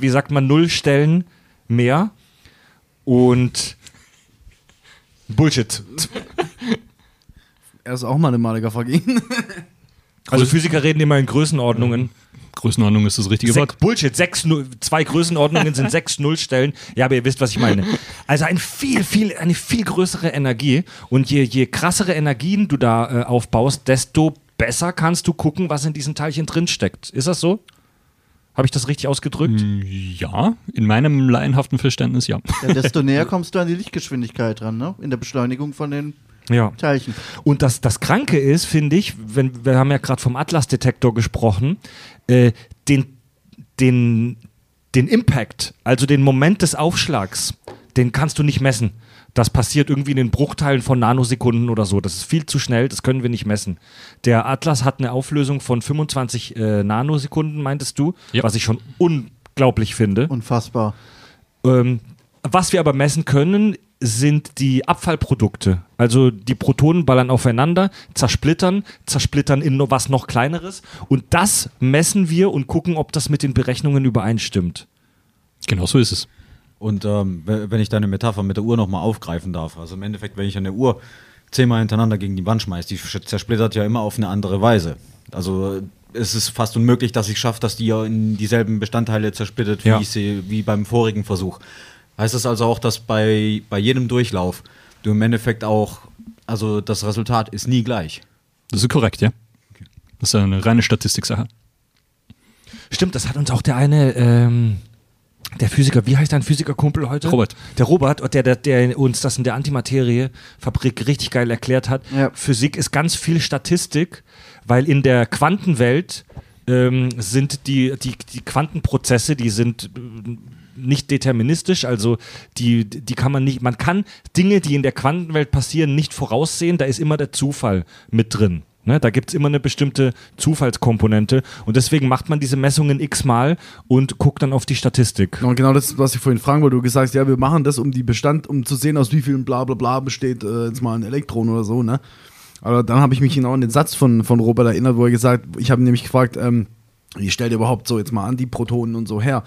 wie sagt man, Nullstellen mehr. Und Bullshit.
Er ist auch mathematiker vergehen.
Also Physiker reden immer in Größenordnungen.
Größenordnung ist das richtige
Sech,
Wort.
Bullshit, sechs, Null- zwei Größenordnungen sind sechs Nullstellen. Ja, aber ihr wisst, was ich meine. Also ein viel, viel, eine viel größere Energie. Und je, je krassere Energien du da äh, aufbaust, desto besser kannst du gucken, was in diesen Teilchen drin steckt. Ist das so? Habe ich das richtig ausgedrückt?
Ja, in meinem laienhaften Verständnis ja.
Ja, desto näher kommst du an die Lichtgeschwindigkeit ran, ne? In der Beschleunigung von den
Ja.
Teilchen.
Und das, das Kranke ist, finde ich, wenn, wir haben ja gerade vom Atlas-Detektor gesprochen, äh, den, den, den Impact, also den Moment des Aufschlags, den kannst du nicht messen. Das passiert irgendwie in den Bruchteilen von Nanosekunden oder so. Das ist viel zu schnell, das können wir nicht messen. Der Atlas hat eine Auflösung von 25 äh, Nanosekunden, meintest du,
Ja.
was ich schon unglaublich finde.
Unfassbar.
Ähm, was wir aber messen können, sind die Abfallprodukte. Also die Protonen ballern aufeinander, zersplittern, zersplittern in noch was noch kleineres. Und das messen wir und gucken, ob das mit den Berechnungen übereinstimmt.
Genau so ist es.
Und ähm, we- wenn ich deine Metapher mit der Uhr nochmal aufgreifen darf, also im Endeffekt, wenn ich eine Uhr zehnmal hintereinander gegen die Wand schmeiße, die zersplittert ja immer auf eine andere Weise. Also es ist fast unmöglich, dass ich schaffe, dass die ja in dieselben Bestandteile zersplittert, wie,
Ja.
ich sie, wie beim vorigen Versuch. Heißt das also auch, dass bei, bei jedem Durchlauf du im Endeffekt auch, also das Resultat ist nie gleich.
Das ist korrekt, ja. Das ist eine reine Statistiksache.
Stimmt, das hat uns auch der eine, ähm, der Physiker, wie heißt dein Physikerkumpel heute?
Robert.
Der Robert, der, der, der uns das in der Antimaterie-Fabrik richtig geil erklärt hat.
Ja.
Physik ist ganz viel Statistik, weil in der Quantenwelt ähm, sind die, die, die Quantenprozesse, die sind äh, nicht deterministisch, also die, die kann man nicht, man kann Dinge, die in der Quantenwelt passieren, nicht voraussehen, da ist immer der Zufall mit drin. Ne, da gibt es immer eine bestimmte Zufallskomponente und deswegen macht man diese Messungen x-mal und guckt dann auf die Statistik.
Und genau das, was ich vorhin fragen wollte, du gesagt ja, wir machen das, um die Bestand, um zu sehen, aus wie vielen bla bla bla besteht äh, jetzt mal ein Elektron oder so, ne? Aber dann habe ich mich genau an den Satz von, von Robert erinnert, wo er gesagt, ich habe nämlich gefragt, ähm, wie stellt ihr überhaupt so jetzt mal an die Protonen und so her?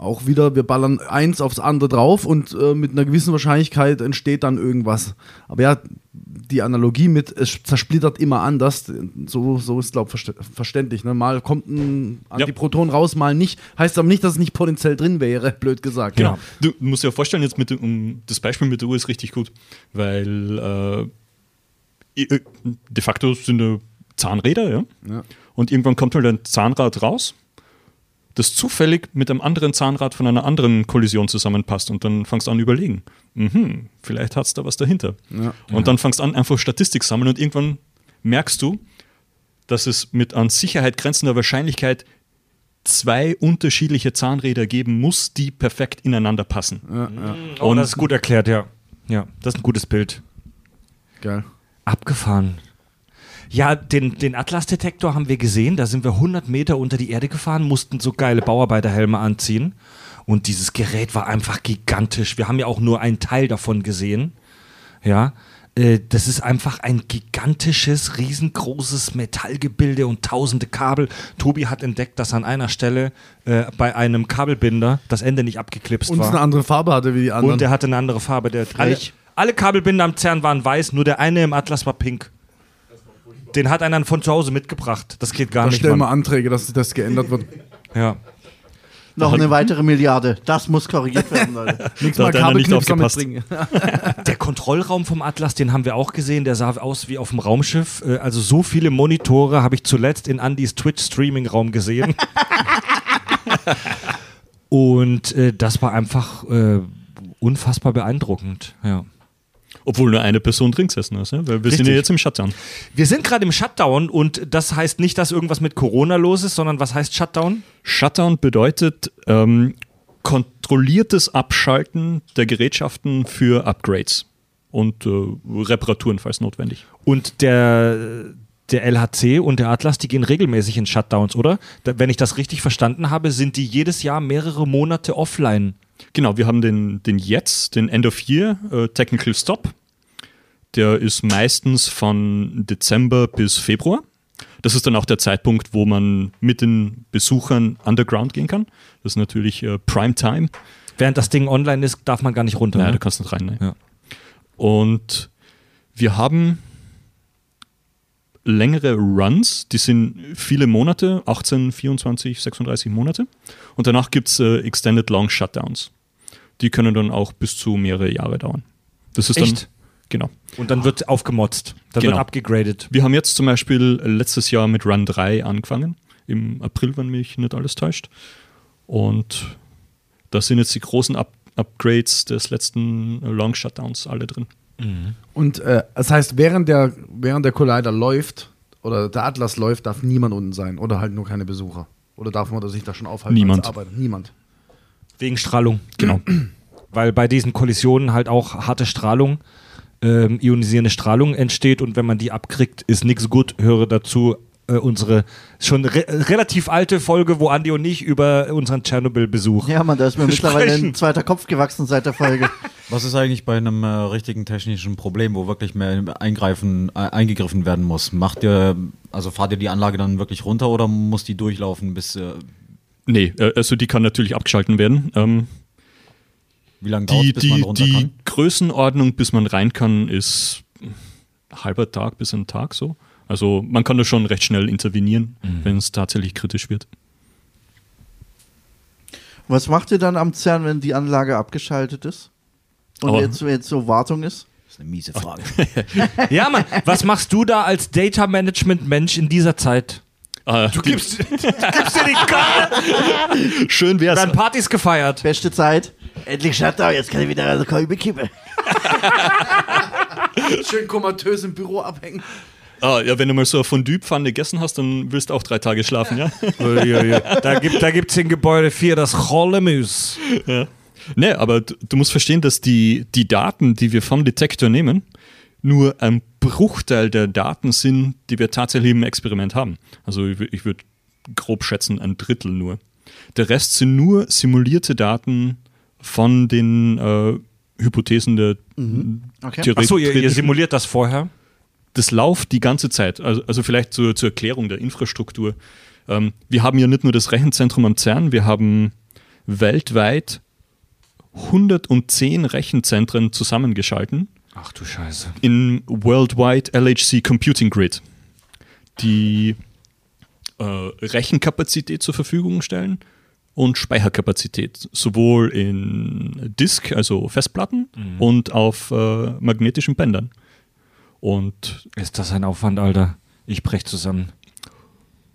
Auch wieder, wir ballern eins aufs andere drauf und äh, mit einer gewissen Wahrscheinlichkeit entsteht dann irgendwas. Aber ja, die Analogie mit, es zersplittert immer anders, so, so ist, glaube ich, verständlich. Ne? Mal kommt ein Antiproton raus, mal nicht. Heißt aber nicht, dass es nicht potenziell drin wäre, blöd gesagt.
Genau. Du musst dir ja vorstellen, jetzt mit dem, um, das Beispiel mit der Uhr ist richtig gut, weil äh, de facto sind Zahnräder, ja?
Ja.
Und irgendwann kommt halt ein Zahnrad raus, das zufällig mit einem anderen Zahnrad von einer anderen Kollision zusammenpasst und dann fangst du an zu überlegen, mhm, vielleicht hat es da was dahinter.
Ja.
Und dann fangst du an, einfach Statistik sammeln und irgendwann merkst du, dass es mit an Sicherheit grenzender Wahrscheinlichkeit zwei unterschiedliche Zahnräder geben muss, die perfekt ineinander passen.
Oh, das ist gut erklärt, ja. Ja, das ist ein gutes Bild.
Geil.
Abgefahren. Ja, den, den Atlas-Detektor haben wir gesehen. Da sind wir 100 Meter unter die Erde gefahren, mussten so geile Bauarbeiterhelme anziehen. Und dieses Gerät war einfach gigantisch. Wir haben ja auch nur einen Teil davon gesehen. Ja, äh, das ist einfach ein gigantisches, riesengroßes Metallgebilde und tausende Kabel. Tobi hat entdeckt, dass an einer Stelle äh, bei einem Kabelbinder das Ende nicht abgeklipst
Und es
war.
eine andere Farbe hatte wie die anderen.
Und der hatte eine andere Farbe. Der alle, alle Kabelbinder am CERN waren weiß, nur der eine im Atlas war pink. Den hat einer von zu Hause mitgebracht. Das geht gar
da
nicht.
stellen wir
Mann.
Anträge, dass das geändert wird.
Ja.
Noch eine weitere Milliarde. Das muss korrigiert werden, Leute.
Nächstes
Da
Mal Kabelknipser
aufgepasst.
mitbringen.
Der Kontrollraum vom Atlas, den haben wir auch gesehen. Der sah aus wie auf dem Raumschiff. Äh, Also so viele Monitore habe ich zuletzt in Andys Twitch-Streaming-Raum gesehen. Und äh, das war einfach äh, unfassbar beeindruckend. Ja.
Obwohl nur eine Person drin gesessen ist, ja? weil wir sind
Richtig.
ja jetzt im Shutdown.
Wir sind gerade im Shutdown und das heißt nicht, dass irgendwas mit Corona los ist, sondern was heißt Shutdown?
Shutdown bedeutet ähm, kontrolliertes Abschalten der Gerätschaften für Upgrades und äh, Reparaturen, falls notwendig.
Und der, der LHC und der Atlas, die gehen regelmäßig in Shutdowns, oder? Da, wenn ich das richtig verstanden habe, sind die jedes Jahr mehrere Monate offline.
Genau, wir haben den, den jetzt, den End of Year äh, Technical Stop. der ist meistens von Dezember bis Februar. Das ist dann auch der Zeitpunkt, wo man mit den Besuchern underground gehen kann. Das ist natürlich äh, Prime Time.
Während das Ding online ist, darf man gar nicht runter.
Nein,
ne?
da kannst du nicht rein. Ne?
Ja.
Und wir haben längere Runs, die sind viele Monate, 18, 24, 36 Monate. Und danach gibt es äh, Extended Long Shutdowns. Die können dann auch bis zu mehrere Jahre dauern. Das ist
Echt?
dann. Genau.
Und dann wird aufgemotzt. Dann
Genau.
wird abgegradet.
Wir haben jetzt zum Beispiel letztes Jahr mit Run 3 angefangen. Im April, wenn mich nicht alles täuscht. Und da sind jetzt die großen Up Upgrades des letzten Long Shutdowns alle drin.
Und äh, das heißt, während der, während der Collider läuft oder der Atlas läuft, darf niemand unten sein oder halt nur keine Besucher. Oder darf man sich da schon aufhalten?
Niemand.
Niemand.
Wegen Strahlung.
Genau.
Weil bei diesen Kollisionen halt auch harte Strahlung, ähm, ionisierende Strahlung entsteht und wenn man die abkriegt, ist nichts gut. Höre dazu äh, unsere schon re relativ alte Folge, wo Andi und ich über unseren Tschernobyl-Besuch.
Ja, man, da ist mir mittlerweile ein zweiter Kopf gewachsen seit der Folge.
Was ist eigentlich bei einem äh, richtigen technischen Problem, wo wirklich mehr eingreifen, äh, eingegriffen werden muss? Macht ihr, also fahrt ihr die Anlage dann wirklich runter oder muss die durchlaufen bis, äh,
Nee, äh, also die kann natürlich abgeschalten werden. Ähm,
wie lange dauert
die
bis man
die,
runter
die
kann?
Größenordnung, bis man rein kann, ist halber Tag bis ein Tag so. Also man kann da schon recht schnell intervenieren, wenn es tatsächlich kritisch wird.
Was macht ihr dann am CERN, wenn die Anlage abgeschaltet ist? Und
Oh.
jetzt, jetzt so Wartung ist?
Das ist eine miese Frage.
Ja, Mann, was machst du da als Data Management Mensch in dieser Zeit?
Äh,
Du gibst, du gibst dir die Karte.
schön wär's.
Werden Partys gefeiert.
Beste Zeit. Endlich Shutdown, jetzt kann ich wieder eine Kolbe kippen.
Schön komatös im Büro abhängen.
Ah, ja, wenn du mal so eine Fondue-Pfanne gegessen hast, dann willst du auch drei Tage schlafen, ja?
Da gibt da gibt's in Gebäude 4 das Cholemus.
Ne, aber du, du musst verstehen, dass die, die Daten, die wir vom Detektor nehmen, nur ein Bruchteil der Daten sind, die wir tatsächlich im Experiment haben. Also ich, ich würde grob schätzen, ein Drittel nur. Der Rest sind nur simulierte Daten von den äh, Hypothesen der
Okay.
Theorie-
Achso, ihr, ihr simuliert das vorher?
Das läuft die ganze Zeit. Also, also vielleicht zur, zur Erklärung der Infrastruktur. Ähm, wir haben ja nicht nur das Rechenzentrum am CERN, wir haben weltweit 110 Rechenzentren zusammengeschalten
Ach du Scheiße.
in Worldwide LHC Computing Grid, die äh, Rechenkapazität zur Verfügung stellen und Speicherkapazität, sowohl in Disk, also Festplatten, und auf äh, magnetischen Bändern. Und
Ist das ein Aufwand, Alter? Ich brech zusammen.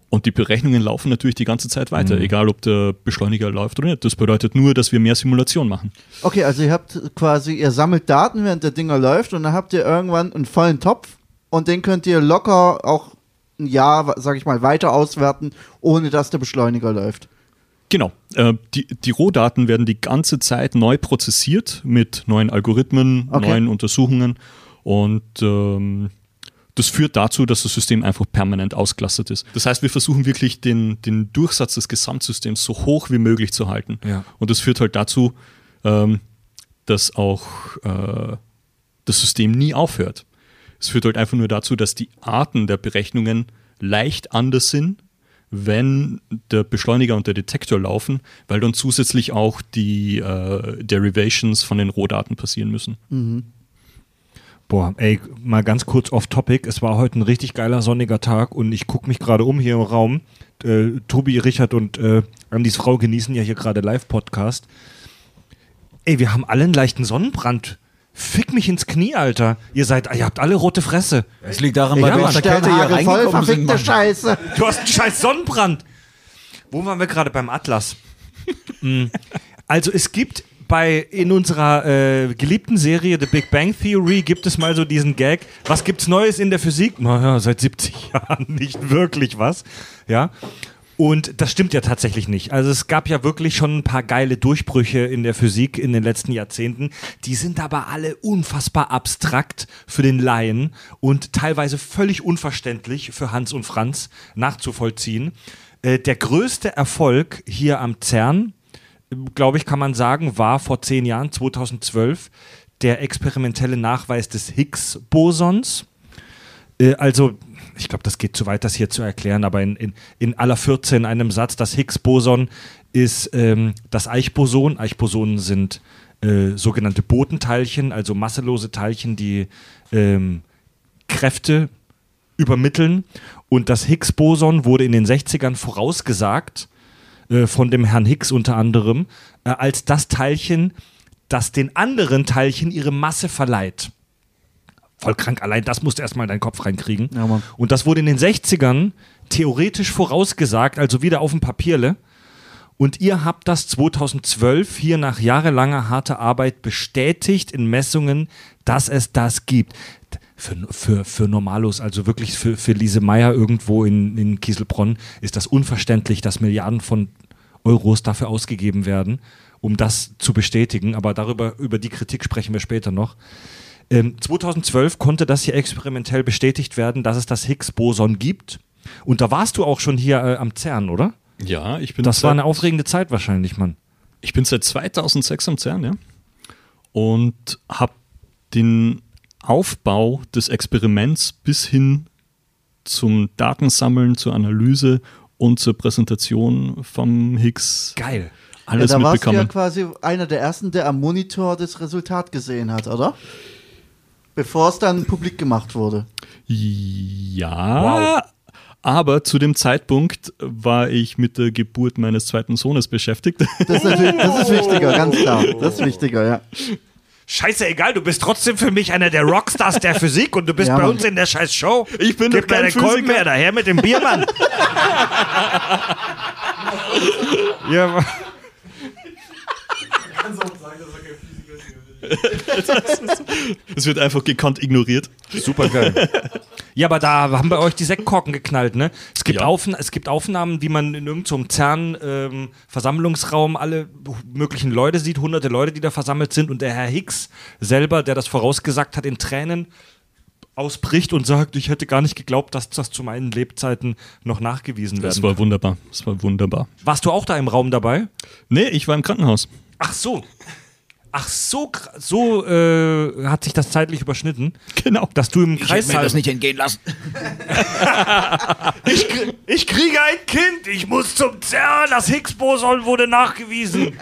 Und die Berechnungen laufen natürlich die ganze Zeit weiter,
Mhm.
egal ob der Beschleuniger läuft oder nicht. Das bedeutet nur, dass wir mehr Simulation machen.
Okay, also ihr habt quasi, ihr sammelt Daten, während der Dinger läuft und dann habt ihr irgendwann einen vollen Topf und den könnt ihr locker auch ein Jahr, sag ich mal, weiter auswerten, ohne dass der Beschleuniger läuft.
Genau. Äh, die, die Rohdaten werden die ganze Zeit neu prozessiert mit neuen Algorithmen,
Okay.
neuen Untersuchungen. Und ähm, das führt dazu, dass das System einfach permanent ausgelastet ist. Das heißt, wir versuchen wirklich den, den Durchsatz des Gesamtsystems so hoch wie möglich zu halten.
Ja.
Und das führt halt dazu, ähm, dass auch äh, das System nie aufhört. Es führt halt einfach nur dazu, dass die Arten der Berechnungen leicht anders sind, wenn der Beschleuniger und der Detektor laufen, weil dann zusätzlich auch die äh, Derivations von den Rohdaten passieren müssen.
Boah, ey, mal ganz kurz off topic. Es war heute ein richtig geiler sonniger Tag und ich gucke mich gerade um hier im Raum. Äh, Tobi, Richard und äh, Andis Frau genießen ja hier gerade Live-Podcast. Ey, wir haben alle einen leichten Sonnenbrand. Fick mich ins Knie, Alter. Ihr seid, ihr habt alle rote Fresse.
Es liegt daran,
Ich
weil wir aus der Kälte hier
Sternhagel voll
reingekommen sind.
verfickte
Mann.
Scheiße.
Du hast einen scheiß Sonnenbrand. Wo waren wir gerade beim Atlas? Mm. also es gibt bei in unserer äh, geliebten Serie The Big Bang Theory gibt es mal so diesen Gag. Was gibt's Neues in der Physik? Naja, seit 70 Jahren nicht wirklich was. Ja. Und das stimmt ja tatsächlich nicht. Also es gab ja wirklich schon ein paar geile Durchbrüche in der Physik in den letzten Jahrzehnten. Die sind aber alle unfassbar abstrakt für den Laien und teilweise völlig unverständlich für Hans und Franz nachzuvollziehen. Äh, der größte Erfolg hier am CERN, glaube ich, kann man sagen, war vor zehn Jahren, 2012, der experimentelle Nachweis des Higgs-Bosons. Äh, also, ich glaube, das geht zu weit, das hier zu erklären, aber in, in, in aller 14 in einem Satz, das Higgs-Boson ist ähm, das Eichboson. Eichbosonen sind äh, sogenannte Botenteilchen, also masselose Teilchen, die ähm, Kräfte übermitteln. Und das Higgs-Boson wurde in den 60ern vorausgesagt, äh, von dem Herrn Higgs unter anderem, äh, als das Teilchen, das den anderen Teilchen ihre Masse verleiht. Voll krank, allein das musst du erstmal in deinen Kopf reinkriegen.
Ja.
Und das wurde in den 60ern theoretisch vorausgesagt, also wieder auf dem Papierle. Und ihr habt das 2012 hier nach jahrelanger harter Arbeit bestätigt in Messungen, dass es das gibt. Für, für, für Normalos, also wirklich für, für Lise Meyer irgendwo in, in Kieselbronn, ist das unverständlich, dass Milliarden von Euros dafür ausgegeben werden, um das zu bestätigen. Aber darüber, über die Kritik sprechen wir später noch. Ähm, 2012 konnte das hier experimentell bestätigt werden, dass es das Higgs-Boson gibt. Und da warst du auch schon hier äh, am CERN, oder?
Ja, ich bin
Das war eine aufregende Zeit wahrscheinlich, Mann.
ich bin seit 2006 am CERN, ja. Und habe den Aufbau des Experiments bis hin zum Datensammeln, zur Analyse und zur Präsentation vom Higgs
Geil.
alles
ja, da warst du ja quasi einer der ersten, der am Monitor das Resultat gesehen hat, oder? Bevor es dann publik gemacht wurde.
Ja, aber zu dem Zeitpunkt war ich mit der Geburt meines zweiten Sohnes beschäftigt.
Das ist, das ist wichtiger, ganz klar. Das ist wichtiger, ja.
Scheiße, egal, du bist trotzdem für mich einer der Rockstars der Physik und du bist
Ja,
bei uns in der scheiß Show.
Ich bin
Gib
doch kein
Kolben
Physiker.
her, daher mit dem Biermann. ja, Mann.
Es wird einfach gekonnt ignoriert.
Super geil. Ja, aber da haben bei euch die Sektkorken geknallt, ne? Es gibt,
Ja.
Aufn es gibt Aufnahmen, wie man in irgendeinem CERN-Versammlungsraum alle möglichen Leute sieht, hunderte Leute, die da versammelt sind und der Herr Hicks selber, der das vorausgesagt hat, in Tränen ausbricht und sagt, ich hätte gar nicht geglaubt, dass das zu meinen Lebzeiten noch nachgewiesen
Das
werden
war
kann.
wunderbar. Das war wunderbar.
Warst du auch da im Raum dabei?
Nee, ich war im Krankenhaus.
Ach so. Ach so, so äh, hat sich das zeitlich überschnitten,
Genau.
dass du im Kreissaal
nicht entgehen lassen.
Ich, ich kriege ein Kind, ich muss zum CERN, das Higgs-Boson wurde nachgewiesen.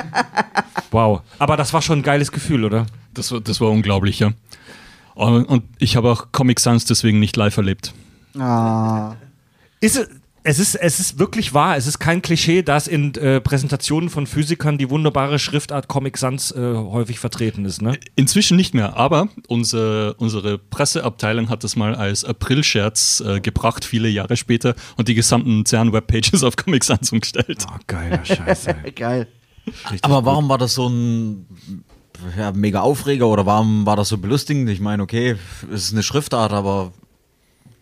Wow, aber das war schon ein geiles Gefühl, oder?
Das war, das war unglaublich, ja. Und, und ich habe auch Comic Sans deswegen nicht live erlebt.
Ah.
Ist es, es, ist, es ist wirklich wahr, es ist kein Klischee, dass in äh, Präsentationen von Physikern die wunderbare Schriftart Comic Sans äh, häufig vertreten ist, ne?
Inzwischen nicht mehr, aber unser, unsere Presseabteilung hat das mal als Aprilscherz äh, gebracht, viele Jahre später, und die gesamten CERN-Webpages auf Comic Sans umgestellt.
Oh, geiler Scheiße.
Geil.
Aber warum war das so ein ja, mega Aufreger oder warum war das so belustigend? Ich meine, okay, es ist eine Schriftart, aber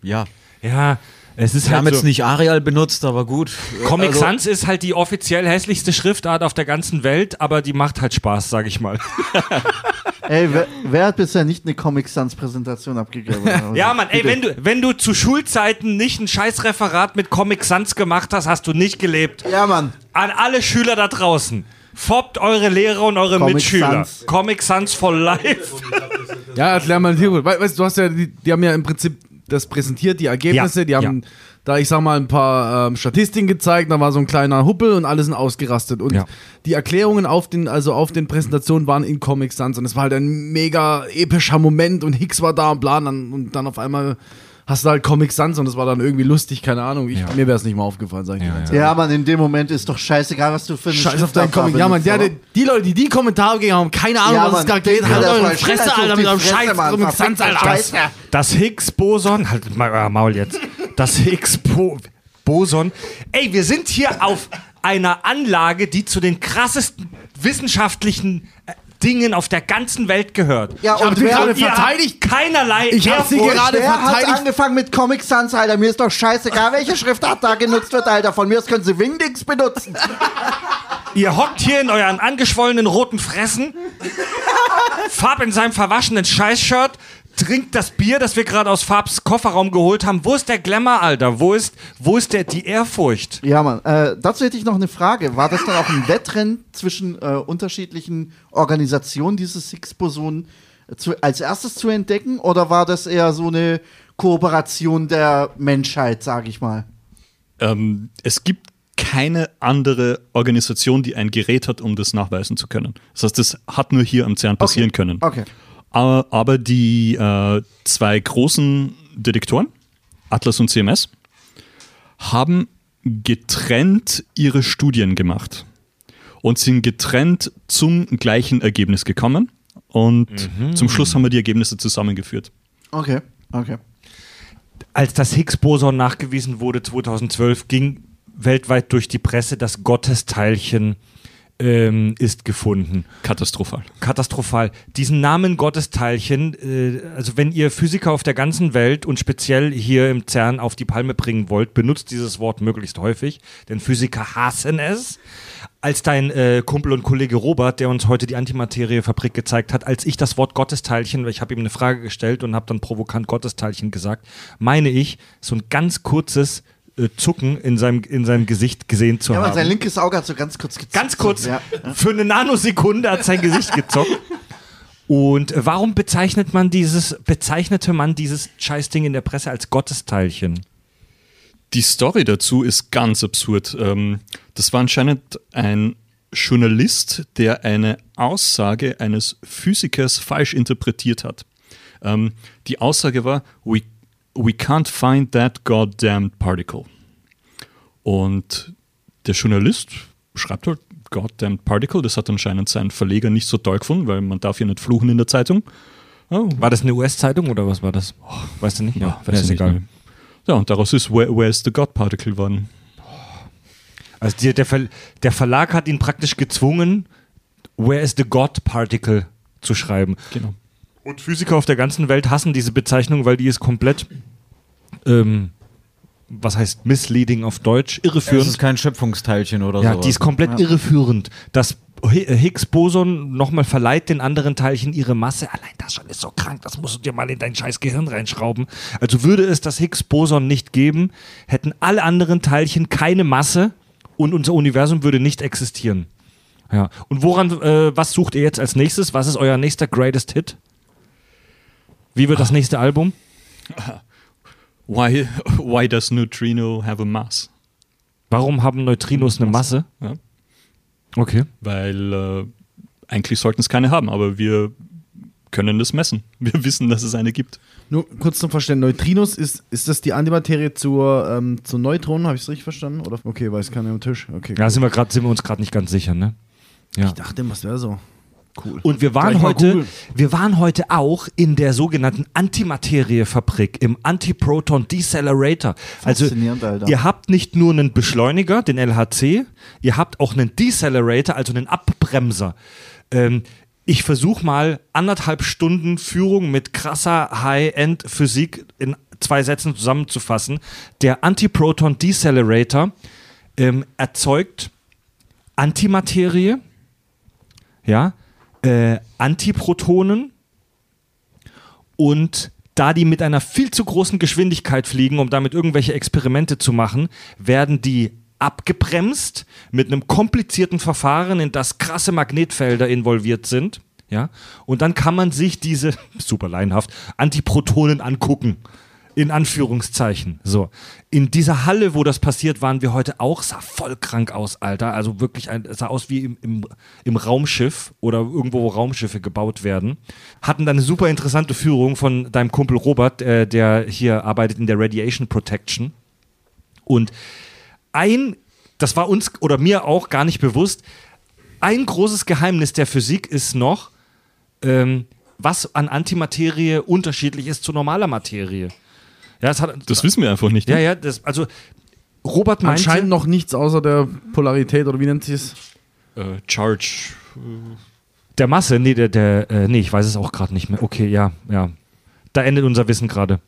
ja.
ja, es ist
Wir haben
halt
jetzt
so,
nicht Arial benutzt, aber gut.
Comic
Also-
Sans ist halt die offiziell hässlichste Schriftart auf der ganzen Welt, aber die macht halt Spaß, sag ich mal.
Ey, wer, wer hat bisher nicht eine Comic Sans Präsentation abgegeben?
Ja, Mann, ey, wenn du, wenn du zu Schulzeiten nicht ein Scheißreferat mit Comic Sans gemacht hast, hast du nicht gelebt.
Ja, Mann.
An alle Schüler da draußen. Foppt eure Lehrer und eure
Comic
Mitschüler.
Sans.
Comic Sans for life.
Ja, erklär mal hier. We weißt du, du hast ja, die, die haben ja im Prinzip das präsentiert, die Ergebnisse,
Ja,
die haben
ja.
da, ich sag mal, ein paar ähm, Statistiken gezeigt, da war so ein kleiner Huppel und alle sind ausgerastet. Und
Ja.
die Erklärungen auf den, also auf den Präsentationen waren in Comic Sans und es war halt ein mega epischer Moment und Hicks war da und bla, und dann, und dann auf einmal hast du halt Comic Sans und das war dann irgendwie lustig, keine Ahnung. Ich, Mir wäre es nicht mal aufgefallen, sag ich dir ganz ehrlich.
Ja, Mann, in dem Moment ist doch scheißegal, was du für eine
Scheiß auf deinen Comic. Ja, Mann, der, der, die Leute, die die Kommentare gegeben haben, keine Ahnung,
Ja,
was es gerade geht. Halt
er
eure Fresse, Alter,
die
mit eurem Scheiß
Mann.
Comic Sans, Alter.
Scheiß.
Das Higgs-Boson, halt mal euer Maul jetzt. Das Higgs-Boson. Ey, wir sind hier auf einer Anlage, die zu den krassesten wissenschaftlichen äh, Dingen auf der ganzen Welt gehört.
Ja,
Ich hab
und
sie
wer,
gerade verteidigt.
Keinerlei
Ich hab sie gerade
wer hat
verteidigt.
angefangen mit Comic Sans, Alter? Mir ist doch scheißegal, welche Schriftart da genutzt wird, Alter. Von mir aus können sie Wingdings benutzen.
Ihr hockt hier in euren angeschwollenen roten Fressen, Farb in seinem verwaschenen Scheißshirt, trinkt das Bier, das wir gerade aus Farbs Kofferraum geholt haben. Wo ist der Glamour, Alter? Wo ist, wo ist der, die Ehrfurcht?
Ja, Mann. Äh, dazu hätte ich noch eine Frage. War das dann auch ein Wettrennen zwischen äh, unterschiedlichen Organisationen, dieses Higgs-Boson zu, als erstes zu entdecken oder war das eher so eine Kooperation der Menschheit, sage ich mal?
Ähm, es gibt keine andere Organisation, die ein Gerät hat, um das nachweisen zu können. Das heißt, das hat nur hier am CERN passieren
okay.
können.
Okay.
Aber, aber die äh, zwei großen Detektoren, Atlas und CMS, haben getrennt ihre Studien gemacht und sind getrennt zum gleichen Ergebnis gekommen. Und zum Schluss haben wir die Ergebnisse zusammengeführt.
Okay, okay.
Als das Higgs-Boson nachgewiesen wurde 2012, ging weltweit durch die Presse, das Gottesteilchen ähm, ist gefunden.
Katastrophal.
Katastrophal. Diesen Namen Gottesteilchen, äh, also wenn ihr Physiker auf der ganzen Welt und speziell hier im CERN auf die Palme bringen wollt, benutzt dieses Wort möglichst häufig, denn Physiker hassen es. Als dein äh, Kumpel und Kollege Robert, der uns heute die Antimateriefabrik gezeigt hat, als ich das Wort Gottesteilchen, ich habe ihm eine Frage gestellt und habe dann provokant Gottesteilchen gesagt, meine ich, so ein ganz kurzes Zucken in seinem, in seinem Gesicht gesehen zu
Ja, aber
haben.
sein linkes Auge hat so ganz kurz gezuckt.
Ganz kurz,
Ja.
für eine Nanosekunde hat sein Gesicht gezockt. Und äh, warum bezeichnet man dieses, bezeichnete man dieses Scheißding in der Presse als Gottesteilchen?
Die Story dazu ist ganz absurd. Ähm, das war anscheinend ein Journalist, der eine Aussage eines Physikers falsch interpretiert hat. Ähm, die Aussage war, we, we can't find that goddamned particle. Und der Journalist schreibt halt goddamned particle. Das hat anscheinend sein Verleger nicht so toll gefunden, weil man darf ja nicht fluchen in der Zeitung. Oh,
War das eine US-Zeitung oder was war das? Weißt du nicht?
ja,
weiß
weiß ich nicht mehr. Ja, und daraus ist Where, Where's the God Particle geworden.
Also die, der, Ver, der Verlag hat ihn praktisch gezwungen, Where is the God Particle zu schreiben.
Genau.
Und Physiker auf der ganzen Welt hassen diese Bezeichnung, weil die ist komplett, ähm, was heißt misleading auf Deutsch,
Das
irreführend.
ist kein Schöpfungsteilchen oder
Ja,
so.
die ist komplett irreführend. Das Hi- Higgs-Boson nochmal verleiht den anderen Teilchen ihre Masse. Allein das schon ist so krank, das musst du dir mal in dein scheiß Gehirn reinschrauben. Also würde es das Higgs-Boson nicht geben, hätten alle anderen Teilchen keine Masse und unser Universum würde nicht existieren. Ja. Und woran, äh, was sucht ihr jetzt als nächstes? Was ist euer nächster Greatest Hit? Wie wird das nächste Album?
Why, why does neutrino have a mass?
Warum haben Neutrinos eine Masse?
Ja.
Okay.
Weil äh, eigentlich sollten es keine haben, aber wir können das messen. Wir wissen, dass es eine gibt.
Nur kurz zum Verständnis. Neutrinos, ist, ist das die Antimaterie zur, ähm, zu Neutronen? Habe ich es richtig verstanden? Oder? Okay, weiß keiner am Tisch. Okay.
Da sind wir, grad, sind wir uns gerade nicht ganz sicher, ne? Ja.
Ich dachte, was wäre so. Cool.
Und wir waren heute, wir waren heute auch in der sogenannten Antimateriefabrik, im Antiproton Decelerator. Also
Faszinierend, Alter.
ihr habt nicht nur einen Beschleuniger, den LHC, ihr habt auch einen Decelerator, also einen Abbremser. Ähm, ich versuche mal anderthalb Stunden Führung mit krasser High-End-Physik in zwei Sätzen zusammenzufassen. Der Antiproton Decelerator ähm, erzeugt Antimaterie, ja, äh, Antiprotonen und da die mit einer viel zu großen Geschwindigkeit fliegen, um damit irgendwelche Experimente zu machen, werden die abgebremst mit einem komplizierten Verfahren, in das krasse Magnetfelder involviert sind. Ja? Und dann kann man sich diese, super laienhaft, Antiprotonen angucken. In Anführungszeichen. So. In dieser Halle, wo das passiert, waren wir heute auch. Sah voll krank aus, Alter. Also wirklich, ein, sah aus wie im, im, im Raumschiff oder irgendwo, wo Raumschiffe gebaut werden. Hatten dann eine super interessante Führung von deinem Kumpel Robert, äh, der hier arbeitet in der Radiation Protection. Und ein, das war uns oder mir auch gar nicht bewusst, ein großes Geheimnis der Physik ist noch, ähm, was an Antimaterie unterschiedlich ist zu normaler Materie. Ja, es hat,
Das wissen wir einfach nicht.
ja,
ne?
ja, das, also Robert meinte,
Anscheinend noch nichts außer der Polarität oder wie nennt sie es?
Äh, Charge.
der Masse, nee, der, der, äh, nee, ich weiß es auch gerade nicht mehr. Okay, ja, ja. Da endet unser Wissen gerade.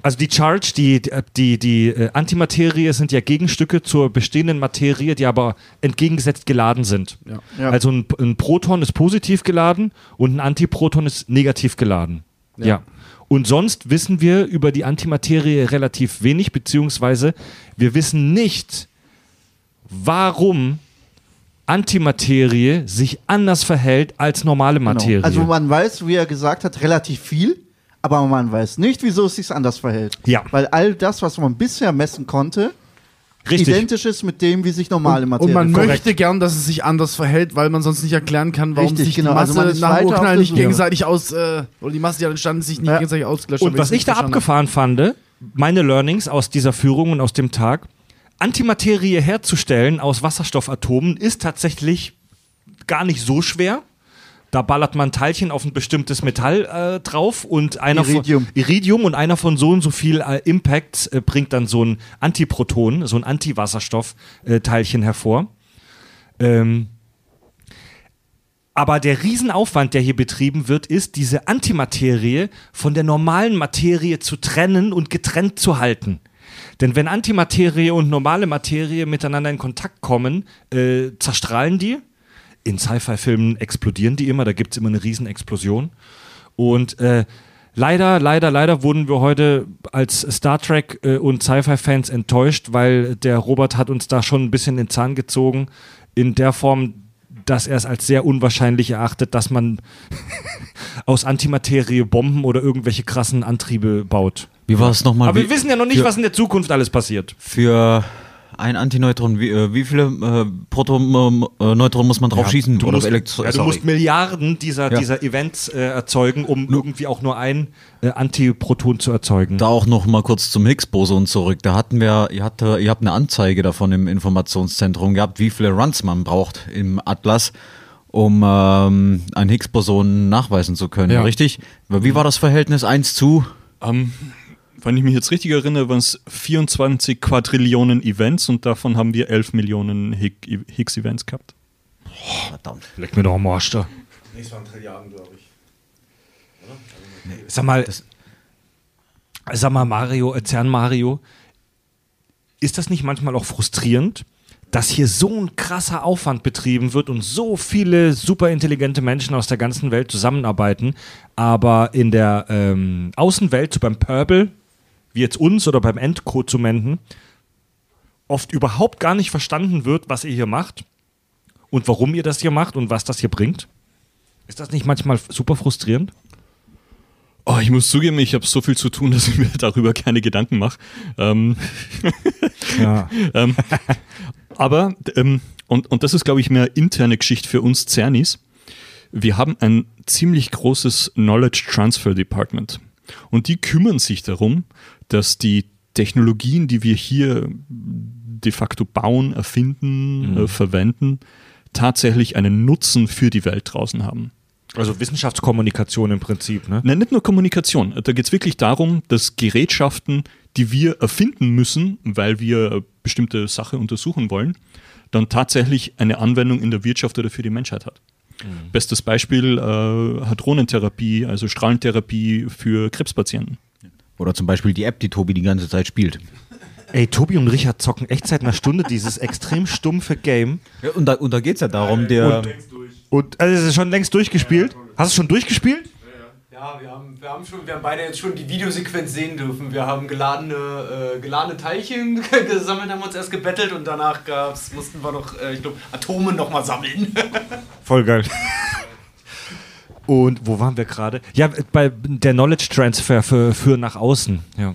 Also die Charge, die, die, die äh, Antimaterie sind ja Gegenstücke zur bestehenden Materie, die aber entgegengesetzt geladen sind.
Ja.
Ja.
Also ein, ein Proton ist positiv geladen und ein Antiproton ist negativ geladen. Ja. Und sonst wissen wir über die Antimaterie relativ wenig, beziehungsweise wir wissen nicht, warum Antimaterie sich anders verhält als normale Materie.
Genau. Also man weiß, wie er gesagt hat, relativ viel, aber man weiß nicht, wieso es sich anders verhält.
Ja.
Weil all das, was man bisher messen konnte,
Richtig.
identisch ist mit dem, wie sich normale
Und
Materie
man
verhält.
möchte gern, dass es sich anders verhält, weil man sonst nicht erklären kann, warum
Richtig,
sich
genau.
die
Also
Masse
ist
nach Urknall
der
nicht gegenseitig aus, äh, oder die Masse, die entstanden sich nicht
Ja.
gegenseitig ausgelöscht
Und was ich da abgefahren fand, meine Learnings aus dieser Führung und aus dem Tag, Antimaterie herzustellen aus Wasserstoffatomen ist tatsächlich gar nicht so schwer. Da ballert man Teilchen auf ein bestimmtes Metall äh, drauf und einer
Iridium.
von Iridium und einer von so und so viel äh, Impacts äh, bringt dann so ein Antiproton, so ein Antiwasserstoff-Teilchen hervor. Ähm, aber der Riesenaufwand, der hier betrieben wird, ist, diese Antimaterie von der normalen Materie zu trennen und getrennt zu halten. Denn wenn Antimaterie und normale Materie miteinander in Kontakt kommen, äh, zerstrahlen die. In Sci-Fi-Filmen explodieren die immer, da gibt es immer eine Riesenexplosion. Und äh, leider, leider, leider wurden wir heute als Star Trek äh, und Sci-Fi-Fans enttäuscht, weil der Robert hat uns da schon ein bisschen den Zahn gezogen. In der Form, dass er es als sehr unwahrscheinlich erachtet, dass man aus Antimaterie Bomben oder irgendwelche krassen Antriebe baut.
Wie war es nochmal?
Aber wir wissen ja noch nicht,
für,
was in der Zukunft alles passiert.
Für ein Antineutron, wie, äh, wie viele äh, Proton, äh, Neutron muss man drauf schießen?
Du
Oder
musst,
Elektro
ja, du musst Milliarden dieser,
Ja.
dieser Events äh, erzeugen, um irgendwie auch nur ein äh, Antiproton zu erzeugen.
Da auch noch mal kurz zum Higgs-Boson zurück. Da hatten wir, ihr, hatte, ihr habt eine Anzeige davon im Informationszentrum gehabt, wie viele Runs man braucht im Atlas, um ähm, ein Higgs-Boson nachweisen zu können,
Ja.
richtig? Wie war das Verhältnis 1 zu?
Ähm, wenn ich mich jetzt richtig erinnere, waren es 24 Quadrillionen Events und davon haben wir 11 Millionen Hig- Higgs-Events gehabt.
Verdammt.
Leck mir doch am Arsch da. Sag mal, sag mal, Mario, äh, Zern Mario, ist das nicht manchmal auch frustrierend, dass hier so ein krasser Aufwand betrieben wird und so viele super intelligente Menschen aus der ganzen Welt zusammenarbeiten, aber in der ähm, Außenwelt, so beim Purple, wie jetzt uns oder beim Endkonsumenten, oft überhaupt gar nicht verstanden wird, was ihr hier macht und warum ihr das hier macht und was das hier bringt? Ist das nicht manchmal super frustrierend?
Oh, ich muss zugeben, ich habe so viel zu tun, dass ich mir darüber keine Gedanken mache. Ähm,
Ja.
ähm, aber, ähm, und, und das ist, glaube ich, mehr interne Geschichte für uns Cernis. Wir haben ein ziemlich großes Knowledge Transfer Department. Und die kümmern sich darum, dass die Technologien, die wir hier de facto bauen, erfinden, äh, verwenden, tatsächlich einen Nutzen für die Welt draußen haben.
Also Wissenschaftskommunikation im Prinzip, ne?
Nein, nicht nur Kommunikation. Da geht es wirklich darum, dass Gerätschaften, die wir erfinden müssen, weil wir eine bestimmte Sache untersuchen wollen, dann tatsächlich eine Anwendung in der Wirtschaft oder für die Menschheit hat. Bestes Beispiel äh, Hadronentherapie, also Strahlentherapie für Krebspatienten.
Oder zum Beispiel die App, die Tobi die ganze Zeit spielt.
Ey, Tobi und Richard zocken echt seit einer Stunde dieses extrem stumpfe Game.
Ja, und da, und da geht es ja darum, der.
Und also es ist schon längst durchgespielt. Hast du es schon durchgespielt?
Ja, wir haben, wir, haben schon, wir haben beide jetzt schon die Videosequenz sehen dürfen. Wir haben geladene, äh, geladene Teilchen gesammelt, haben uns erst gebettelt und danach gab's, mussten wir noch, äh, ich glaube, Atome nochmal sammeln.
Voll geil. Und wo waren wir gerade? Ja, bei der Knowledge Transfer für, für nach außen. Ja.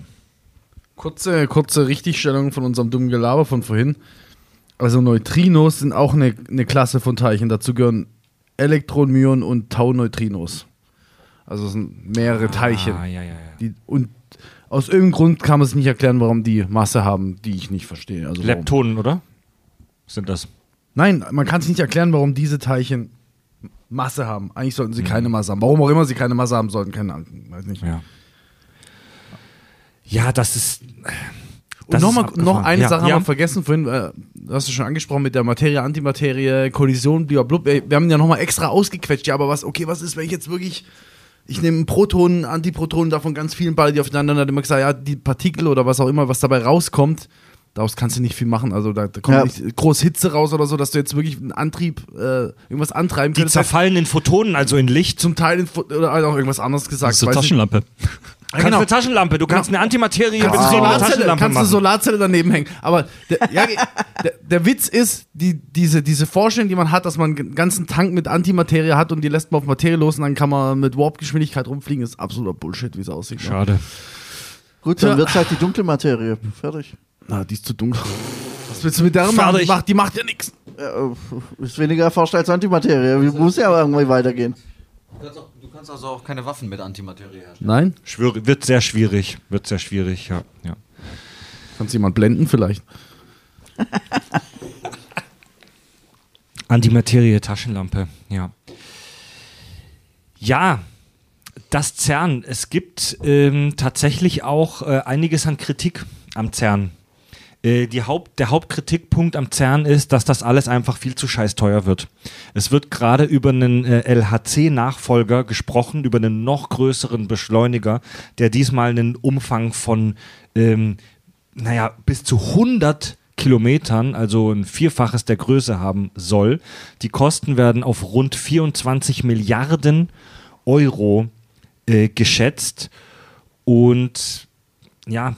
Kurze, kurze Richtigstellung von unserem dummen Gelaber von vorhin. Also Neutrinos sind auch eine, eine Klasse von Teilchen. Dazu gehören Elektron, Myon und Tau-Neutrinos. Also es sind mehrere Teilchen.
Ah, ja, ja, ja.
Die, und aus irgendeinem Grund kann man es nicht erklären, warum die Masse haben, die ich nicht verstehe. Also warum.
Leptonen, oder? Sind das?
Nein, man kann es nicht erklären, warum diese Teilchen Masse haben. Eigentlich sollten sie
Mhm.
keine Masse haben. Warum auch immer sie keine Masse haben sollten, keine Ahnung. Weiß nicht.
Ja. Ja, das ist.
Und
das
noch,
ist
mal, noch eine
ja,
Sache
ja.
haben wir vergessen vorhin, äh, hast du schon angesprochen mit der Materie, Antimaterie, Kollision, blablabla. Ey, Wir haben ja nochmal extra ausgequetscht. Ja, aber was, okay, was ist, wenn ich jetzt wirklich, ich nehme einen Proton, Antiprotonen davon ganz vielen Ball, die aufeinander, dann hat immer gesagt, ja, die Partikel oder was auch immer, was dabei rauskommt, daraus kannst du nicht viel machen. Also da, da kommt
Ja.
nicht groß Hitze raus oder so, dass du jetzt wirklich einen Antrieb, äh, irgendwas antreiben
Die
könntest.
zerfallen in Photonen, also in Licht.
Zum Teil in, oder auch irgendwas anderes gesagt.
Das ist eine. Taschenlampe.
Du kannst
genau.
eine Taschenlampe, du kannst
Ja.
eine Antimaterie
Kannst, du
betriebene
Solarzelle,
Taschenlampe
kannst du
machen.
Solarzelle daneben hängen. Aber der, ja, der, der Witz ist, die, diese, diese Vorstellung, die man hat, dass man einen ganzen Tank mit Antimaterie hat und die lässt man auf Materie los und dann kann man mit Warp-Geschwindigkeit rumfliegen, ist absoluter Bullshit, wie es aussieht. ne?
Schade.
Gut, dann
Tja.
wird's halt die dunkle Materie. Fertig.
Na, die ist zu dunkel. Was willst du mit der machen? Die macht, die macht ja nichts.
Ja, äh, ist weniger erforscht als Antimaterie. Wie- Muss ja irgendwie weitergehen.
Du kannst also auch keine Waffen mit Antimaterie herstellen.
Nein?
Schwür wird sehr schwierig. Wird sehr schwierig, ja. ja.
Kannst jemand blenden vielleicht?
Antimaterie, Taschenlampe, ja. Ja, das CERN. Es gibt ähm, tatsächlich auch äh, einiges an Kritik am CERN. Äh, die Haupt, der Hauptkritikpunkt am CERN ist, dass das alles einfach viel zu scheiß teuer wird. Es wird gerade über einen äh, LHC-Nachfolger gesprochen, über einen noch größeren Beschleuniger, der diesmal einen Umfang von, ähm, naja, bis zu 100 Kilometern, also ein Vierfaches der Größe haben soll. Die Kosten werden auf rund 24 Milliarden Euro äh, geschätzt. Und ja,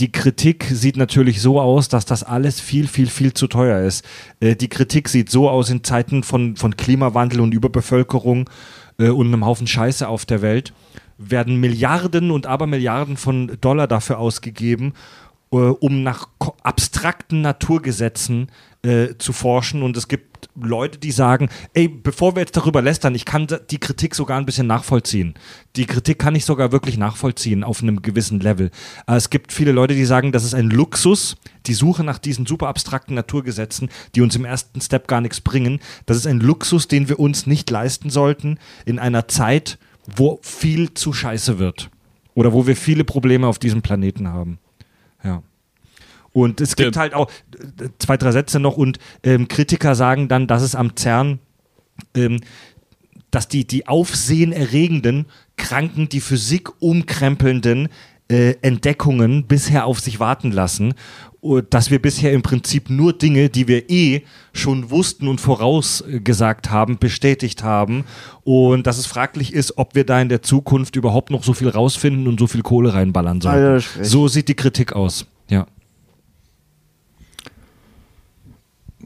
die Kritik sieht natürlich so aus, dass das alles viel, viel, viel zu teuer ist. Äh, die Kritik sieht so aus in Zeiten von, von Klimawandel und Überbevölkerung äh, und einem Haufen Scheiße auf der Welt, werden Milliarden und Abermilliarden von Dollar dafür ausgegeben, äh, um nach abstrakten Naturgesetzen äh, zu forschen. Und es gibt Leute, die sagen, ey, bevor wir jetzt darüber lästern, ich kann die Kritik sogar ein bisschen nachvollziehen. Die Kritik kann ich sogar wirklich nachvollziehen auf einem gewissen Level. Äh, es gibt viele Leute, die sagen, das ist ein Luxus, die Suche nach diesen super abstrakten Naturgesetzen, die uns im ersten Step gar nichts bringen. Das ist ein Luxus, den wir uns nicht leisten sollten in einer Zeit, wo viel zu scheiße wird. Oder wo wir viele Probleme auf diesem Planeten haben. Ja. Und es gibt halt auch zwei, drei Sätze noch und ähm, Kritiker sagen dann, dass es am CERN, ähm, dass die, die aufsehenerregenden, kranken, die Physik umkrempelnden äh, Entdeckungen bisher auf sich warten lassen. Und dass wir bisher im Prinzip nur Dinge, die wir eh schon wussten und vorausgesagt haben, bestätigt haben. Und dass es fraglich ist, ob wir da in der Zukunft überhaupt noch so viel rausfinden und so viel Kohle reinballern sollen. So sieht die Kritik aus. Ja.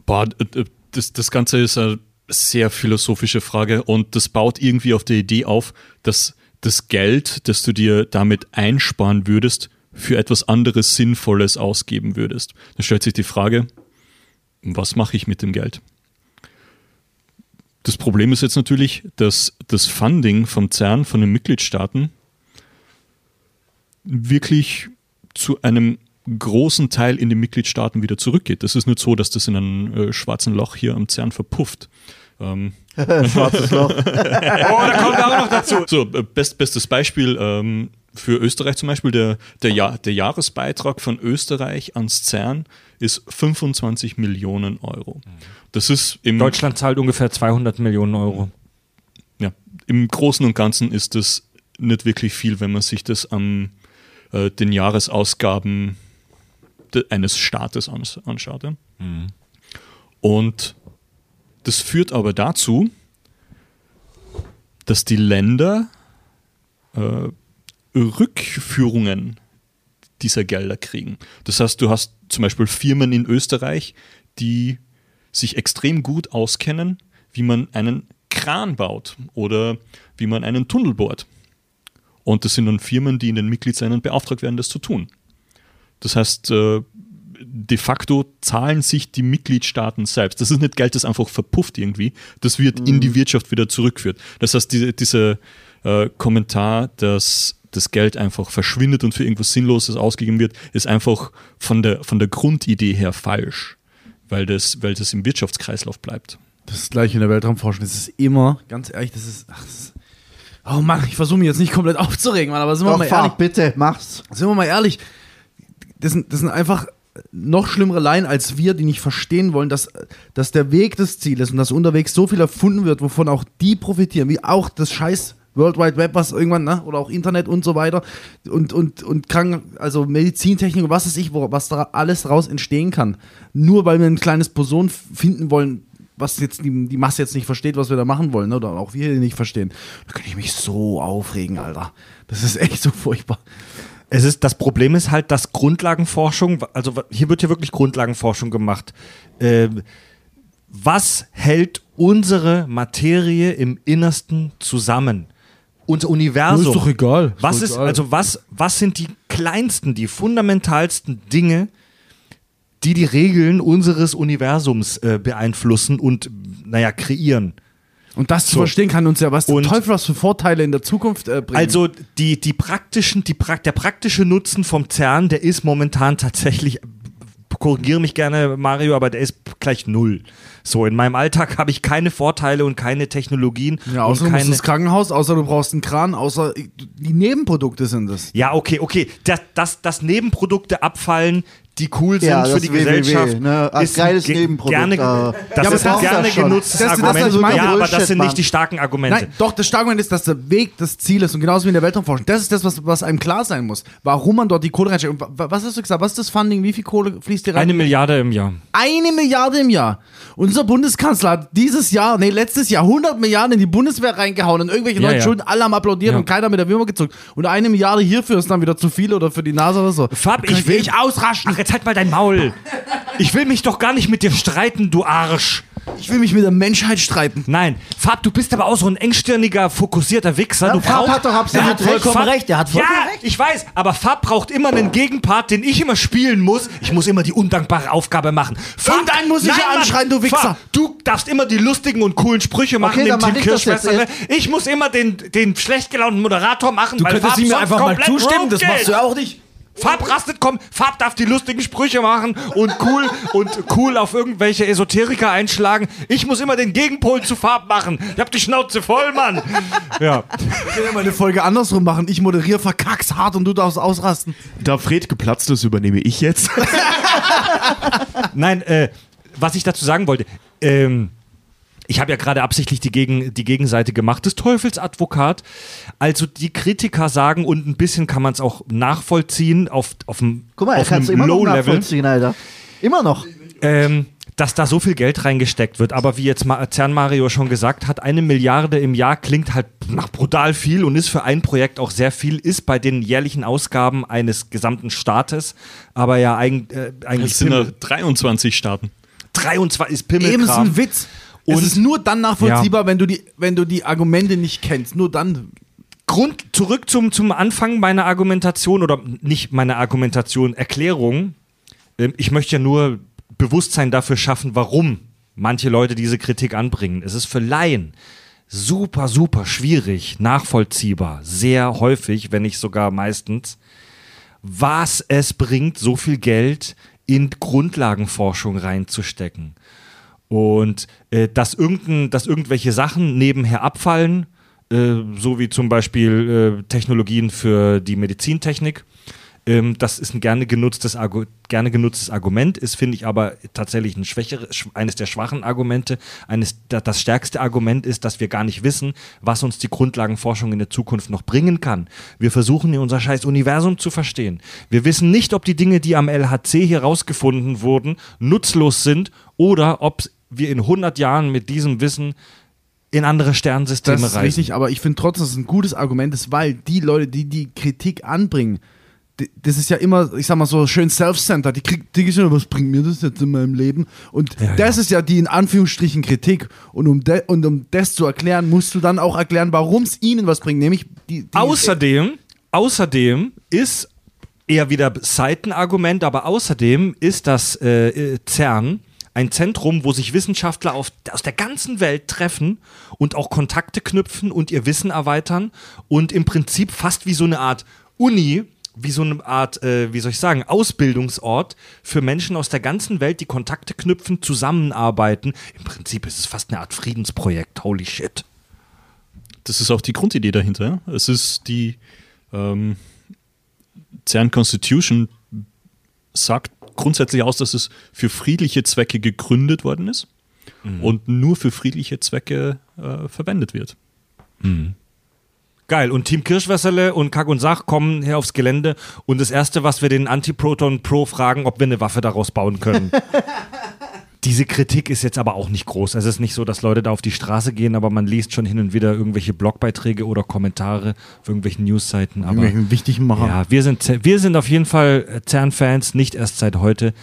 Boah, d- d- das, das Ganze ist eine sehr philosophische Frage und das baut irgendwie auf der Idee auf, dass das Geld, das du dir damit einsparen würdest, für etwas anderes Sinnvolles ausgeben würdest. Da stellt sich die Frage, was mache ich mit dem Geld? Das Problem ist jetzt natürlich, dass das Funding vom CERN, von den Mitgliedstaaten, wirklich zu einem großen Teil in den Mitgliedstaaten wieder zurückgeht. Das ist nicht so, dass das in einem äh, schwarzen Loch hier am CERN verpufft. Ähm,
Schwarzes Loch.
Oh, da kommen wir auch noch dazu.
so, äh, best, bestes Beispiel ähm, für Österreich zum Beispiel, der, der, Jahr, der Jahresbeitrag von Österreich ans CERN ist 25 Millionen Euro. Das ist im,
Deutschland zahlt ungefähr 200 Millionen Euro.
ja, im Großen und Ganzen ist das nicht wirklich viel, wenn man sich das am äh, den Jahresausgaben de, eines Staates ans, anschaut. Ja? Und das führt aber dazu, dass die Länder äh, Rückführungen dieser Gelder kriegen. Das heißt, du hast zum Beispiel Firmen in Österreich, die sich extrem gut auskennen, wie man einen Kran baut oder wie man einen Tunnel bohrt. Und das sind dann Firmen, die in den Mitgliedsländern beauftragt werden, das zu tun. Das heißt, äh, de facto zahlen sich die Mitgliedstaaten selbst. Das ist nicht Geld, das einfach verpufft irgendwie. Das wird in die Wirtschaft wieder zurückführt. Das heißt, diese, dieser äh, Kommentar, dass das Geld einfach verschwindet und für irgendwas Sinnloses ausgegeben wird, ist einfach von der, von der Grundidee her falsch, weil das, weil das im Wirtschaftskreislauf bleibt.
Das ist gleich in der Weltraumforschung. Das ist immer, ganz ehrlich, das ist. Ach, das ist oh Mann, ich versuche mich jetzt nicht komplett aufzuregen, Mann, aber sind wir
Doch,
mal
fahr,
ehrlich.
bitte, mach's.
Sind wir mal ehrlich. Das sind, das sind einfach noch schlimmere Laien als wir, die nicht verstehen wollen, dass, dass der Weg des Zieles und dass unterwegs so viel erfunden wird, wovon auch die profitieren, wie auch das scheiß World Wide Web, was irgendwann, ne, oder auch Internet und so weiter und, und, und Kranken, also Medizintechnik was weiß ich, wo, was da alles daraus entstehen kann. Nur weil wir ein kleines Boson finden wollen, was jetzt die, die Masse jetzt nicht versteht, was wir da machen wollen, ne? oder auch wir nicht verstehen, da könnte ich mich so aufregen, Alter. Das ist echt so furchtbar.
Es ist, das Problem ist halt, dass Grundlagenforschung, also hier wird ja wirklich Grundlagenforschung gemacht. Ähm, was hält unsere Materie im Innersten zusammen? Unser Universum.
Ist doch egal. Ist
Was
doch
ist,
egal.
also was, was sind die kleinsten, die fundamentalsten Dinge, die die Regeln unseres Universums äh, beeinflussen und, naja, kreieren?
Und das zu
So.
verstehen kann uns ja was
Und-
Teufel was für Vorteile in der Zukunft äh, bringen.
Also die, die praktischen, die, der praktische Nutzen vom CERN, der ist momentan tatsächlich, korrigiere mich gerne Mario, aber der ist gleich null. So, in meinem Alltag habe ich keine Vorteile und keine Technologien.
ja,
und
außer du musst
keine,
ins Krankenhaus, außer du brauchst einen Kran, außer die Nebenprodukte sind es.
Ja, okay, okay. Dass, dass, dass Nebenprodukte abfallen, die cool sind
Ja,
für
das
die
WWW,
Gesellschaft.
ne?
Ist ein
geiles
ge-
Nebenprodukt,
Gerne,
äh,
das
Ja, aber
ist
du
gerne
das
genutztes
Das- das
Argument.
also mein
ja, aber das sind nicht die starken Argumente.
Nein, doch, das Starkmann ist, dass der Weg das Ziel ist und genauso wie in der Weltraumforschung. Das ist das, was, was einem klar sein muss. Warum man dort die Kohle reinsteckt. Und was hast du gesagt? Was ist das Funding? Wie viel Kohle fließt hier rein?
Eine Milliarde im Jahr.
Eine Milliarde im Jahr. Unser Bundeskanzler hat dieses Jahr, nee, letztes Jahr 100 Milliarden in die Bundeswehr reingehauen und irgendwelche
Ja,
neuen. Schulden, alle haben applaudiert und keiner mit der Würmer gezuckt. Und eine Milliarde hierfür ist dann wieder zu viel oder für die NASA oder so.
Fab, ich will
ich ausraschen.
Ach, jetzt halt mal dein Maul. Ich will mich doch gar nicht mit dir streiten, du Arsch.
Ich will mich mit der Menschheit streiten.
Nein, Fab, du bist aber auch so ein engstirniger, fokussierter Wichser. du
Fab
brauchst,
hat doch absolut
Er hat
recht.
vollkommen
Fab-
recht. Er hat vollkommen ja, ich weiß, aber Fab braucht immer einen Gegenpart, den ich immer spielen muss. Ich muss immer die undankbare Aufgabe machen. Fab,
Irgendeinen muss ich
nein,
ja anschreien, du Wichser.
Fab, du darfst immer die lustigen und coolen Sprüche machen
Okay,
im Team. Kirschwässerle. Ich muss immer den, den schlecht gelaunten Moderator machen,
Du
weil
könntest
Fab
ihm einfach mal zustimmen, das machst du ja auch nicht.
Fab rastet, komm, Fab darf die lustigen Sprüche machen und cool und cool auf irgendwelche Esoteriker einschlagen. Ich muss immer den Gegenpol zu Fab machen. Ich hab die Schnauze voll, Mann. Ja.
Ich will ja mal eine Folge andersrum machen. Ich moderiere verkack's hart und du darfst ausrasten.
Da Fred geplatzt ist, übernehme ich jetzt.
Nein, äh, was ich dazu sagen wollte, ähm, ich habe ja gerade absichtlich die, Gegen, die Gegenseite gemacht, des Teufelsadvokat. Also die Kritiker sagen, und ein bisschen kann man es auch nachvollziehen, auf, auf dem
Guck mal, er
auf
kann es
einem
immer noch
Low-Level.
nachvollziehen, Alter. Immer noch.
ähm, dass da so viel Geld reingesteckt wird. Aber wie jetzt Zern Mario schon gesagt hat, eine Milliarde im Jahr klingt halt nach brutal viel und ist für ein Projekt auch sehr viel, ist bei den jährlichen Ausgaben eines gesamten Staates, aber ja eig äh, eigentlich
Es sind ja
Pimmel,
23 Staaten.
23 ist
Eben ist ein Witz.
Und-
es ist nur dann nachvollziehbar, wenn, du die, wenn du die Argumente nicht kennst. Nur dann.
Grund zurück zum, zum Anfang meiner Argumentation oder nicht meiner Argumentation, Erklärung. Ähm, Ich möchte ja nur Bewusstsein dafür schaffen, warum manche Leute diese Kritik anbringen. Es ist für Laien super, super schwierig, nachvollziehbar, sehr häufig, wenn nicht sogar meistens, was es bringt, so viel Geld in Grundlagenforschung reinzustecken. Und äh, dass, irgendein, dass irgendwelche Sachen nebenher abfallen, äh, so wie zum Beispiel äh, Technologien für die Medizintechnik, ähm, das ist ein gerne genutztes, Argu gerne genutztes Argument, ist, finde ich, aber tatsächlich ein schwächere, sch eines der schwachen Argumente. Eines, da, das stärkste Argument ist, dass wir gar nicht wissen, was uns die Grundlagenforschung in der Zukunft noch bringen kann. Wir versuchen, unser scheiß Universum zu verstehen. Wir wissen nicht, ob die Dinge, die am LHC hier rausgefunden wurden, nutzlos sind oder ob wir in 100 Jahren mit diesem Wissen in andere Sternensysteme
Das ist
reisen.
richtig, aber ich finde trotzdem, dass es ein gutes Argument ist, weil die Leute, die die Kritik anbringen, die- das ist ja immer, ich sag mal so, schön self-centered. Die kriegen schon, was bringt mir das jetzt in meinem Leben? Und
Ja,
das ist ja die in Anführungsstrichen Kritik. Und um, de, und um das zu erklären, musst du dann auch erklären, warum es ihnen was bringt. Nämlich die. die
Außerdem, außerdem ist eher wieder Seitenargument, aber außerdem ist das äh, äh, CERN ein Zentrum, wo sich Wissenschaftler auf, aus der ganzen Welt treffen und auch Kontakte knüpfen und ihr Wissen erweitern und im Prinzip fast wie so eine Art Uni, wie so eine Art, äh, wie soll ich sagen, Ausbildungsort für Menschen aus der ganzen Welt, die Kontakte knüpfen, zusammenarbeiten. Im Prinzip ist es fast eine Art Friedensprojekt. Holy shit.
Das ist auch die Grundidee dahinter. Es ist die ähm, CERN Constitution sagt grundsätzlich aus, dass es für friedliche Zwecke gegründet worden ist und nur für friedliche Zwecke äh, verwendet wird.
Geil. Und Team Kirschwässerle und Kack und Sach kommen hier aufs Gelände und das Erste, was wir den Antiproton Pro fragen, ob wir eine Waffe daraus bauen können. diese Kritik ist jetzt aber auch nicht groß. Also es ist nicht so, dass Leute da auf die Straße gehen, aber man liest schon hin und wieder irgendwelche Blogbeiträge oder Kommentare auf irgendwelchen Newsseiten. Aber
Irgendwelchen wichtigen Macher.
ja, wir sind, wir sind auf jeden Fall äh, CERN-Fans, nicht erst seit heute.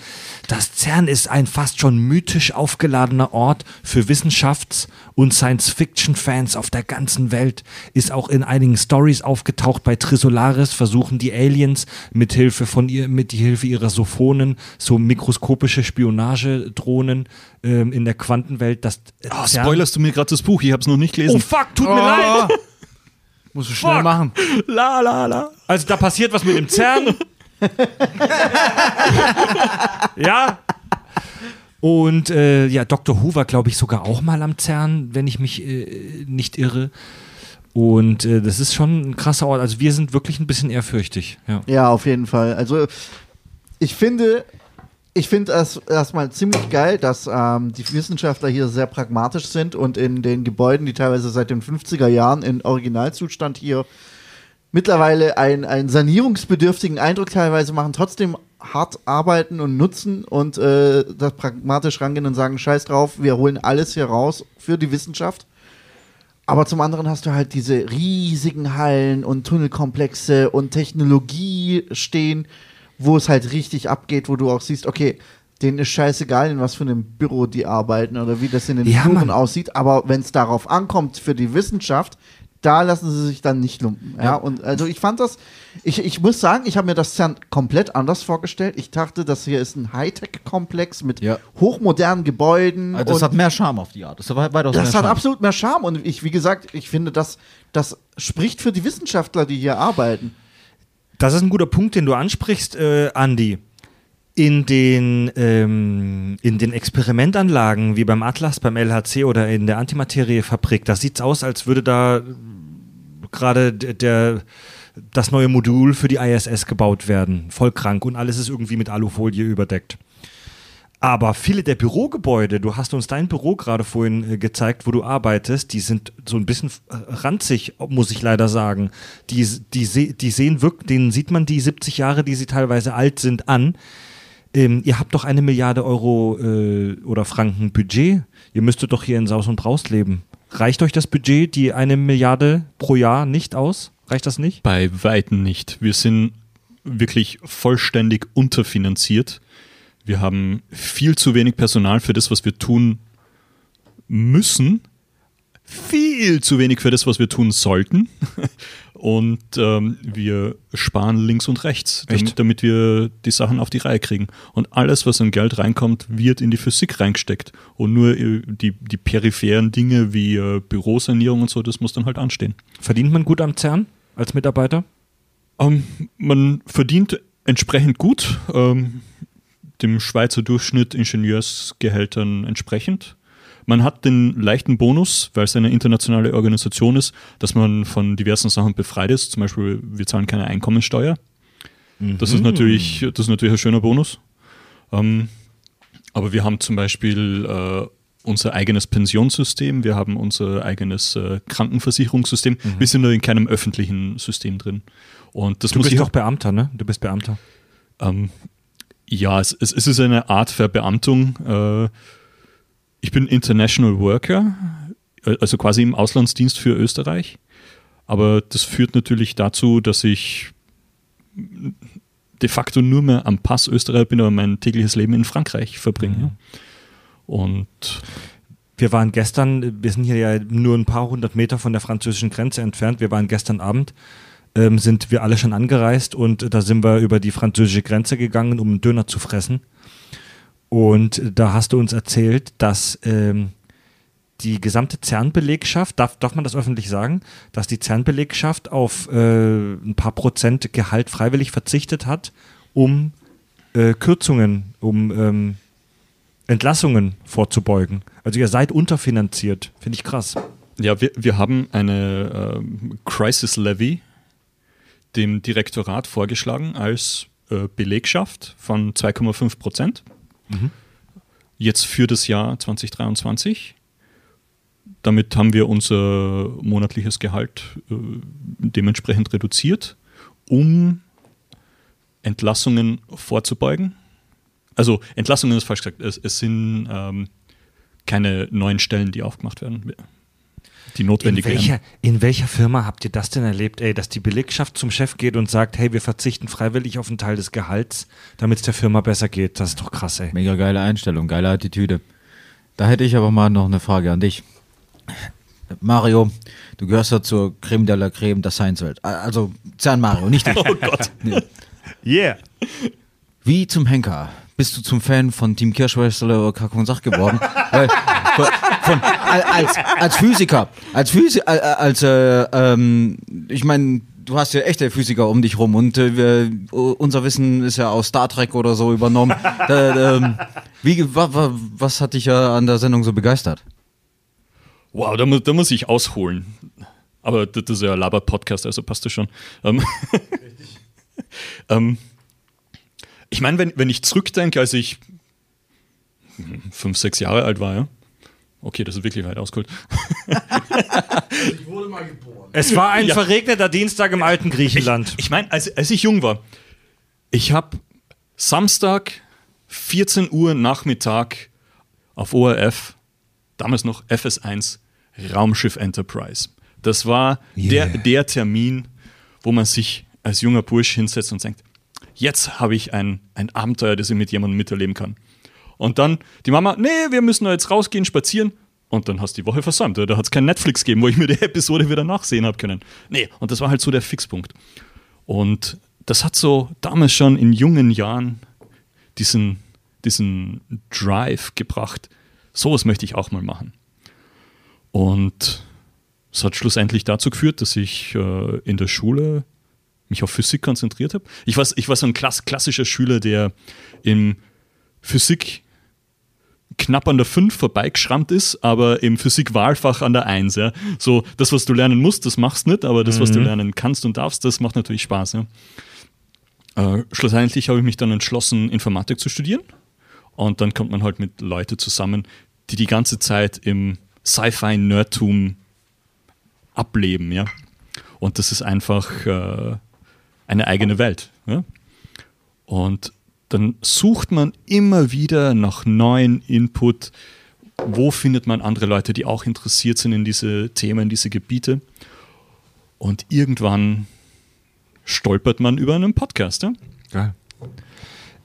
Das CERN ist ein fast schon mythisch aufgeladener Ort für Wissenschafts- und Science-Fiction-Fans auf der ganzen Welt. Ist auch in einigen Stories aufgetaucht. Bei Trisolaris versuchen die Aliens mit Hilfe von ihr, mit Hilfe ihrer Sophonen, so mikroskopische Spionagedrohnen ähm, in der Quantenwelt, das äh,
Oh,
CERN-
spoilerst du mir gerade das Buch? Ich habe es noch nicht
Oh
gelesen.
fuck, tut mir leid.
Musst du schnell
Fuck.
machen.
la la la.
Also da passiert was mit dem CERN. ja. Und äh, ja, Dr. Who war, glaube ich, sogar auch mal am CERN, wenn ich mich äh, nicht irre. Und äh, das ist schon ein krasser Ort. Also wir sind wirklich ein bisschen ehrfürchtig. Ja.
Ja, auf jeden Fall. Also ich finde, ich finde es erstmal ziemlich geil, dass ähm, die Wissenschaftler hier sehr pragmatisch sind und in den Gebäuden, die teilweise seit den 50er Jahren in Originalzustand hier mittlerweile einen, einen sanierungsbedürftigen Eindruck teilweise machen, trotzdem hart arbeiten und nutzen und äh, das pragmatisch rangehen und sagen, scheiß drauf, wir holen alles hier raus für die Wissenschaft. Aber zum anderen hast du halt diese riesigen Hallen und Tunnelkomplexe und Technologie stehen, wo es halt richtig abgeht, wo du auch siehst, okay, denen ist scheißegal, in was für einem Büro die arbeiten oder wie das in den
Ja, Mann.
aussieht. Aber wenn es darauf ankommt für die Wissenschaft, da lassen sie sich dann nicht lumpen. Ja, und also ich fand das, ich, ich muss sagen, ich habe mir das CERN komplett anders vorgestellt. Ich dachte, das hier ist ein Hightech-Komplex mit
Ja.
hochmodernen Gebäuden.
Also das hat mehr Charme auf die Art. Das hat weitaus
das hat
Charme.
absolut mehr Charme und ich, wie gesagt, ich finde, das, das spricht für die Wissenschaftler, die hier arbeiten.
Das ist ein guter Punkt, den du ansprichst, äh, Andi. In den, ähm, in den Experimentanlagen wie beim Atlas, beim LHC oder in der Antimateriefabrik, da sieht es aus, als würde da gerade der, das neue Modul für die ISS gebaut werden. Voll krank und alles ist irgendwie mit Alufolie überdeckt. Aber viele der Bürogebäude, du hast uns dein Büro gerade vorhin äh, gezeigt, wo du arbeitest, die sind so ein bisschen äh, ranzig, muss ich leider sagen. Die, die, die sehen wirklich, denen sieht man die 70 Jahre, die sie teilweise alt sind, an. Ähm, ihr habt doch eine Milliarde Euro äh, oder Franken Budget. Ihr müsstet doch hier in Saus und Braus leben. Reicht euch das Budget, die eine Milliarde pro Jahr nicht aus? Reicht das nicht?
Bei Weitem nicht. Wir sind wirklich vollständig unterfinanziert. Wir haben viel zu wenig Personal für das, was wir tun müssen. Viel zu wenig für das, was wir tun sollten. Und ähm, wir sparen links und rechts, damit, damit wir die Sachen auf die Reihe kriegen. Und alles, was an Geld reinkommt, wird in die Physik reingesteckt. Und nur äh, die, die peripheren Dinge wie äh, Bürosanierung und so, das muss dann halt anstehen.
Verdient man gut am CERN als Mitarbeiter?
Ähm, man verdient entsprechend gut, ähm, dem Schweizer Durchschnitt Ingenieursgehältern entsprechend. Man hat den leichten Bonus, weil es eine internationale Organisation ist, dass man von diversen Sachen befreit ist. Zum Beispiel, wir zahlen keine Einkommensteuer. Das, ist natürlich, das ist natürlich ein schöner Bonus. Ähm, aber wir haben zum Beispiel äh, unser eigenes Pensionssystem, wir haben unser eigenes äh, Krankenversicherungssystem. Wir sind nur in keinem öffentlichen System drin. Und das
Du
muss
bist
ich
doch Beamter, ne? Du bist Beamter.
ähm, ja, es, es, es ist eine Art Verbeamtung. Äh, ich bin International Worker, äh, also quasi im Auslandsdienst für Österreich. Aber das führt natürlich dazu, dass ich de facto nur mehr am Pass Österreich bin, aber mein tägliches Leben in Frankreich verbringe. Und
Wir waren gestern, wir sind hier ja nur ein paar hundert Meter von der französischen Grenze entfernt. Wir waren gestern Abend, ähm, sind wir alle schon angereist und da sind wir über die französische Grenze gegangen, um einen Döner zu fressen. Und da hast du uns erzählt, dass ähm, die gesamte CERN-Belegschaft, darf, darf man das öffentlich sagen, dass die CERN-Belegschaft auf äh, ein paar Prozent Gehalt freiwillig verzichtet hat, um äh, Kürzungen, um ähm, Entlassungen vorzubeugen. Also ihr seid unterfinanziert. Finde ich krass.
Ja, wir, wir haben eine ähm, Crisis Levy dem Direktorat vorgeschlagen als äh, Belegschaft von 2,5 Prozent. Jetzt für das Jahr 2023. Damit haben wir unser monatliches Gehalt äh, dementsprechend reduziert, um Entlassungen vorzubeugen. also Entlassungen ist falsch gesagt, es, es sind ähm, keine neuen Stellen, die aufgemacht werden, die
In
notwendig
welcher, in welcher Firma habt ihr das denn erlebt, ey, dass die Belegschaft zum Chef geht und sagt, hey, wir verzichten freiwillig auf einen Teil des Gehalts, damit es der Firma besser geht? Das ist doch krass, ey.
Mega geile Einstellung, geile Attitüde. Da hätte ich aber mal noch eine Frage an dich. Mario, du gehörst ja zur Creme de la Creme der Science-Welt. Also Zern Mario, nicht du.
Oh Gott.
Yeah.
Wie zum Henker bist du zum Fan von Team Kirschweißler oder Kack und Sach geworden? Weil, von, von, als, als Physiker, als Physiker, als, äh, ähm, ich meine, du hast ja echte Physiker um dich rum und äh, wir, unser Wissen ist ja aus Star Trek oder so übernommen. Da, ähm, wie, wa, wa, was hat dich ja an der Sendung so begeistert?
Wow, da, mu da muss ich ausholen. Aber das ist ja ein Laber-Podcast, also passt das schon. Ähm, ähm, ich meine, wenn, wenn ich zurückdenke, als ich hm, fünf, sechs Jahre alt war, ja. Okay, das ist wirklich weit ausgeholt.
Ich wurde mal geboren.
Es war ein
Ja.
verregneter Dienstag im alten Griechenland.
Ich meine, als, als ich jung war, ich habe Samstag 14 Uhr Nachmittag auf ORF, damals noch FS1, Raumschiff Enterprise. Das war der, der Termin, wo man sich als junger Bursch hinsetzt und denkt, jetzt habe ich ein, ein Abenteuer, das ich mit jemandem miterleben kann. Und dann die Mama, nee, wir müssen jetzt rausgehen, spazieren. Und dann hast du die Woche versäumt. Da hat es kein Netflix gegeben, wo ich mir die Episode wieder nachsehen habe können. Nee, und das war halt so der Fixpunkt. Und das hat so damals schon in jungen Jahren diesen, diesen Drive gebracht. Sowas möchte ich auch mal machen. Und es hat schlussendlich dazu geführt, dass ich äh, in der Schule mich auf Physik konzentriert habe. Ich war, ich war so ein klass, klassischer Schüler, der in Physik knapp an der 5 vorbeigeschrammt ist, aber im Physik-Wahlfach an der 1. Ja. So, das, was du lernen musst, das machst du nicht, aber das, was du lernen kannst und darfst, das macht natürlich Spaß. Ja. Äh, schlussendlich habe ich mich dann entschlossen, Informatik zu studieren. Und dann kommt man halt mit Leuten zusammen, die die ganze Zeit im Sci-Fi-Nerdtum ableben. Ja. Und das ist einfach äh, eine eigene Welt. Ja. Und dann sucht man immer wieder nach neuen Input. Wo findet man andere Leute, die auch interessiert sind in diese Themen, diese Gebiete? Und irgendwann stolpert man über einen Podcast. Ja?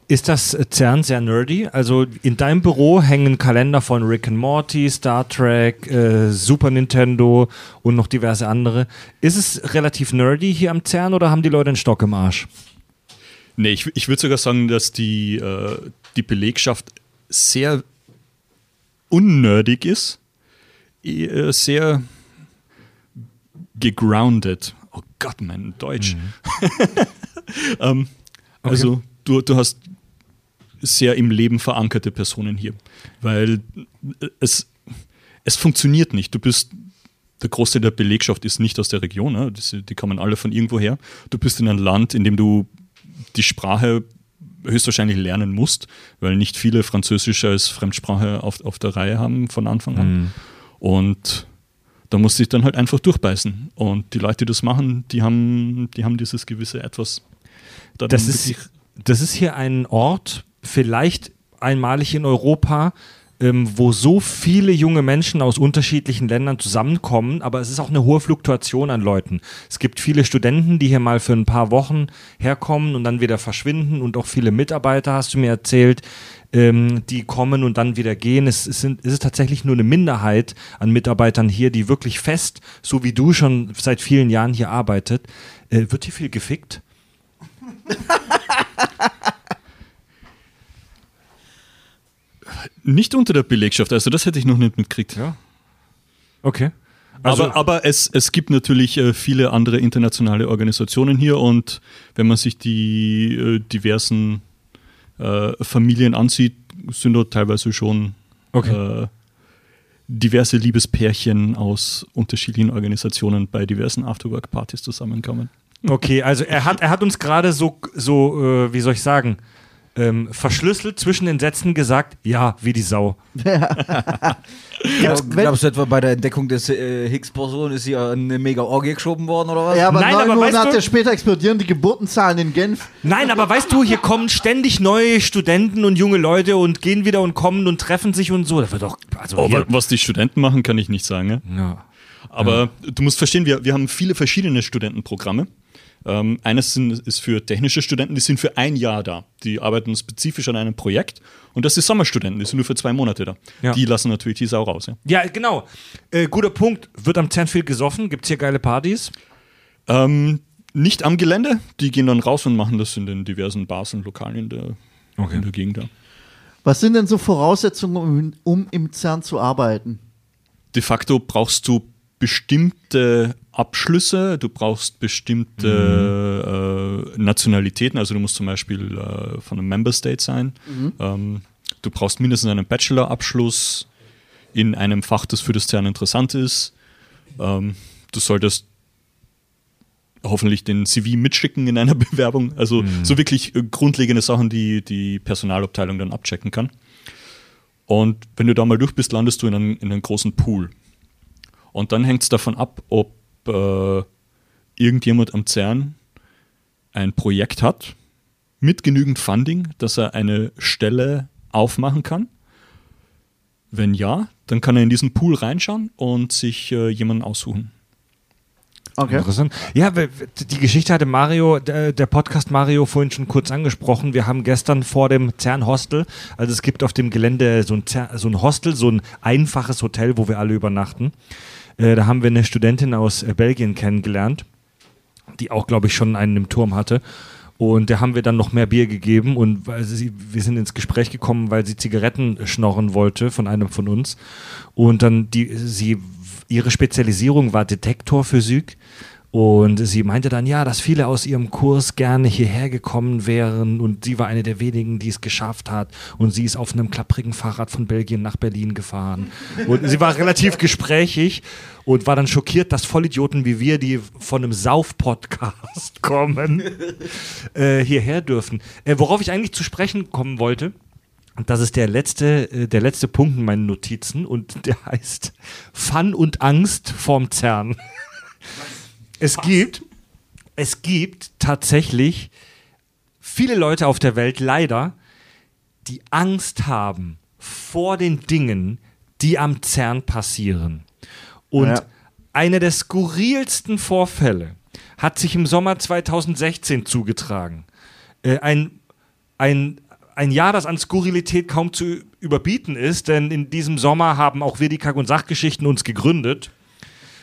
Ist das CERN sehr nerdy? Also in deinem Büro hängen Kalender von Rick and Morty, Star Trek, äh, Super Nintendo und noch diverse andere. Ist es relativ nerdy hier am CERN oder haben die Leute einen Stock im Arsch?
Nee, ich, ich würde sogar sagen, dass die, äh, die Belegschaft sehr unnerdig ist, äh, sehr gegroundet. Oh Gott, mein Deutsch. ähm, Also du, du hast sehr im Leben verankerte Personen hier, weil es, es funktioniert nicht. Du bist, der Großteil der Belegschaft ist nicht aus der Region, ne? das, die kommen alle von irgendwo her. Du bist in einem Land, in dem du die Sprache höchstwahrscheinlich lernen musst, weil nicht viele Französisch als Fremdsprache auf, auf der Reihe haben von Anfang an. Und da musst du dich dann halt einfach durchbeißen. Und die Leute, die das machen, die haben, die haben dieses gewisse Etwas. dann
Das ist, das ist hier ein Ort, vielleicht einmalig in Europa, ähm, wo so viele junge Menschen aus unterschiedlichen Ländern zusammenkommen, aber es ist auch eine hohe Fluktuation an Leuten. Es gibt viele Studenten, die hier mal für ein paar Wochen herkommen und dann wieder verschwinden und auch viele Mitarbeiter, hast du mir erzählt, ähm, die kommen und dann wieder gehen. Es, es, sind, es ist tatsächlich nur eine Minderheit an Mitarbeitern hier, die wirklich fest, so wie du schon seit vielen Jahren hier arbeitet. Äh, wird hier viel gefickt?
nicht unter der Belegschaft, also das hätte ich noch nicht mitgekriegt.
Ja. Okay. Also,
aber aber es, es gibt natürlich äh, viele andere internationale Organisationen hier und wenn man sich die äh, diversen äh, Familien ansieht, sind dort teilweise schon äh, diverse Liebespärchen aus unterschiedlichen Organisationen bei diversen Afterwork-Partys zusammenkommen.
okay, also er hat, er hat uns gerade so, so wie soll ich sagen, ähm, verschlüsselt zwischen den Sätzen gesagt, ja, wie die Sau.
Glaubst, glaubst du etwa bei der Entdeckung des äh, Higgs-Boson ist hier eine mega Orgie geschoben worden oder was?
Ja, aber
Nein,
neun
aber weißt
Monate
du-
später explodieren die Geburtenzahlen in Genf.
Nein, aber weißt du, hier kommen ständig neue Studenten und junge Leute und gehen wieder und kommen und treffen sich und so. Das wird doch, also
Oh, was die Studenten machen, kann ich nicht sagen. Ja?
ja.
Aber du musst verstehen, wir, wir haben viele verschiedene Studentenprogramme. Ähm, eines sind, ist für technische Studenten, die sind für ein Jahr da. Die arbeiten spezifisch an einem Projekt. Und das ist Sommerstudenten, die sind nur für zwei Monate da.
Ja.
Die lassen natürlich die Sau raus. Ja.
Ja, genau. Äh, guter Punkt. Wird am CERN viel gesoffen? Gibt's hier geile Partys?
Ähm, nicht am Gelände, die gehen dann raus und machen das in den diversen Bars und Lokalen in der, in der Gegend da.
Was sind denn so Voraussetzungen, um, um im CERN zu arbeiten?
De facto brauchst du bestimmte Abschlüsse, du brauchst bestimmte äh, Nationalitäten, also du musst zum Beispiel äh, von einem Member State sein. Ähm, du brauchst mindestens einen Bachelor-Abschluss in einem Fach, das für das CERN interessant ist. Ähm, du solltest hoffentlich den CV mitschicken in einer Bewerbung. Also so wirklich äh, grundlegende Sachen, die die Personalabteilung dann abchecken kann. Und wenn du da mal durch bist, landest du in einen, in einen großen Pool. Und dann hängt es davon ab, ob äh, irgendjemand am CERN ein Projekt hat mit genügend Funding, dass er eine Stelle aufmachen kann. Wenn ja, dann kann er in diesen Pool reinschauen und sich äh, jemanden aussuchen.
Okay.
Interessant. Ja, die Geschichte hatte Mario, der, der Podcast Mario vorhin schon kurz angesprochen. Wir haben gestern vor dem CERN Hostel, also es gibt auf dem Gelände so ein, CERN, so ein Hostel, so ein einfaches Hotel, wo wir alle übernachten. Äh, da haben wir eine Studentin aus äh, Belgien kennengelernt, die auch, glaube ich, schon einen im Turm hatte. Und der haben wir dann noch mehr Bier gegeben und sie, wir sind ins Gespräch gekommen, weil sie Zigaretten schnorren wollte von einem von uns. Und dann die, sie, ihre Spezialisierung war Detektorphysik. Und sie meinte dann, ja, dass viele aus ihrem Kurs gerne hierher gekommen wären und sie war eine der wenigen, die es geschafft hat. Und sie ist auf einem klapprigen Fahrrad von Belgien nach Berlin gefahren. Und sie war relativ gesprächig und war dann schockiert, dass Vollidioten wie wir, die von einem Sauf-Podcast kommen, äh, hierher dürfen. Äh, worauf ich eigentlich zu sprechen kommen wollte, das ist der letzte, äh, der letzte Punkt in meinen Notizen und der heißt Fun und Angst vorm CERN. Es gibt, es gibt tatsächlich viele Leute auf der Welt leider, die Angst haben vor den Dingen, die am CERN passieren. Und
Ja.
einer der skurrilsten Vorfälle hat sich im Sommer 2016 zugetragen. Äh, ein, ein, ein Jahr, das an Skurrilität kaum zu überbieten ist, denn in diesem Sommer haben auch wir die Kack- und Sachgeschichten uns gegründet.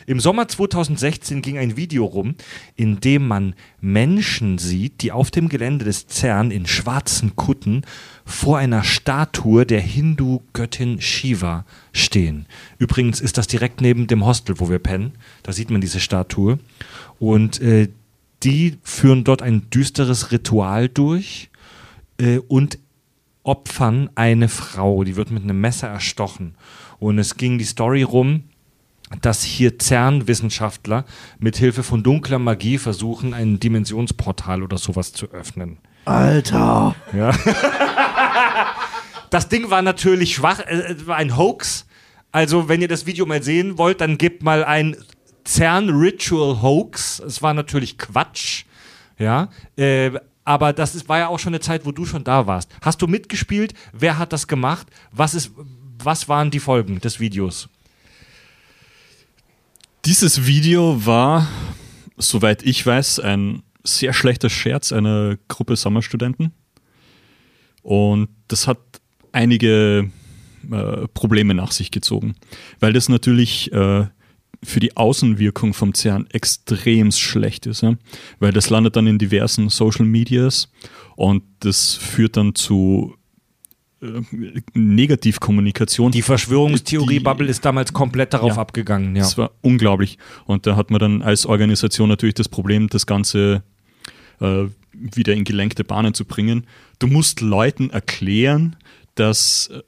Im Sommer 2016 ging ein Video rum, in dem man Menschen sieht, die auf dem Gelände des CERN in schwarzen Kutten vor einer Statue der Hindu-Göttin Shiva stehen. Übrigens ist das direkt neben dem Hostel, wo wir pennen. Da sieht man diese Statue. Und äh, die führen dort ein düsteres Ritual durch äh, und opfern eine Frau. Die wird mit einem Messer erstochen. Und es ging die Story rum, dass hier CERN-Wissenschaftler mit Hilfe von dunkler Magie versuchen, ein Dimensionsportal oder sowas zu öffnen.
Alter.
Ja. das Ding war natürlich schwach, äh, es war ein Hoax. Also, wenn ihr das Video mal sehen wollt, dann gebt mal ein CERN Ritual Hoax. Es war natürlich Quatsch. Ja. Äh, aber das ist, war ja auch schon eine Zeit, wo du schon da warst. Hast du mitgespielt? Wer hat das gemacht? Was, ist, was waren die Folgen des Videos?
Dieses Video war, soweit ich weiß, ein sehr schlechter Scherz einer Gruppe Sommerstudenten. Und das hat einige äh, Probleme nach sich gezogen, weil das natürlich äh, für die Außenwirkung vom CERN extrem schlecht ist, ja? weil das landet dann in diversen Social Medias und das führt dann zu äh, Negativkommunikation.
Die Verschwörungstheorie-Bubble ist damals komplett darauf
Ja.
abgegangen. Ja.
Das war unglaublich. Und da hat man dann als Organisation natürlich das Problem, das Ganze äh, wieder in gelenkte Bahnen zu bringen. Du musst Leuten erklären, dass äh,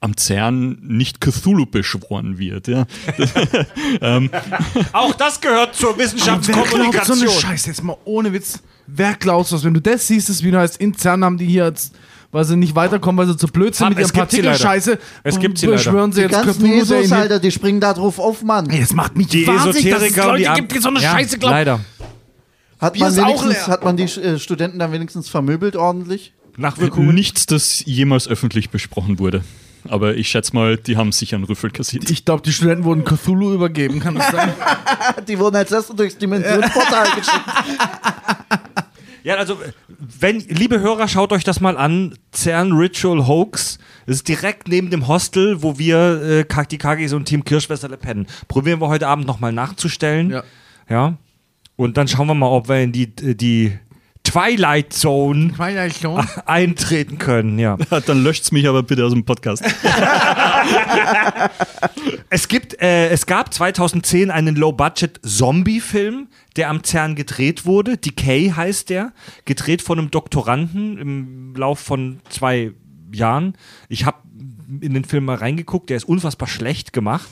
am CERN nicht Cthulhu beschworen wird. Ja?
Auch das gehört zur
Wer glaubt so eine
Wissenschaftskommunikation.
Scheiße, jetzt mal ohne Witz. Wer glaubt was? Wenn du das siehst, das Video heißt, in CERN haben die hier jetzt weil sie nicht weiterkommen, weil sie zu blöd sind
Fab,
mit ihrem. Partikelscheiße.
Es gibt sie leider.
beschwören sie
Die
jetzt
ganzen Jesus, Alter, die springen da drauf auf, Mann.
Ey, Es macht mich
Die
wahnsinnig, dass es Leute
die
gibt, die so eine
ja,
Scheiße glauben.
Leider.
Hat
Bier
man, wenigstens, hat man die äh, Studenten dann wenigstens vermöbelt ordentlich?
Nachwirkungen.
Nichts, das jemals öffentlich besprochen wurde. Aber ich schätze mal, die haben sicher einen Rüffel kassiert.
Ich glaube, die Studenten wurden Cthulhu übergeben, kann das sein?
Die wurden als erste durchs Dimensionsportal geschickt.
Ja, also, wenn, liebe Hörer, schaut euch das mal an. CERN Ritual Hoax. Das ist direkt neben dem Hostel, wo wir, äh, die Kagis und Team Kirschwässerle pennen. Probieren wir heute Abend nochmal nachzustellen.
Ja.
Ja. Und dann schauen wir mal, ob wir in die, äh, die Twilight Zone eintreten können, ja.
Dann löscht's mich aber bitte aus dem Podcast.
Es gibt, äh, es gab 2010 einen Low-Budget-Zombie-Film, der am CERN gedreht wurde. Decay heißt der. Gedreht von einem Doktoranden im Lauf von zwei Jahren. Ich habe in den Film mal reingeguckt, der ist unfassbar schlecht gemacht.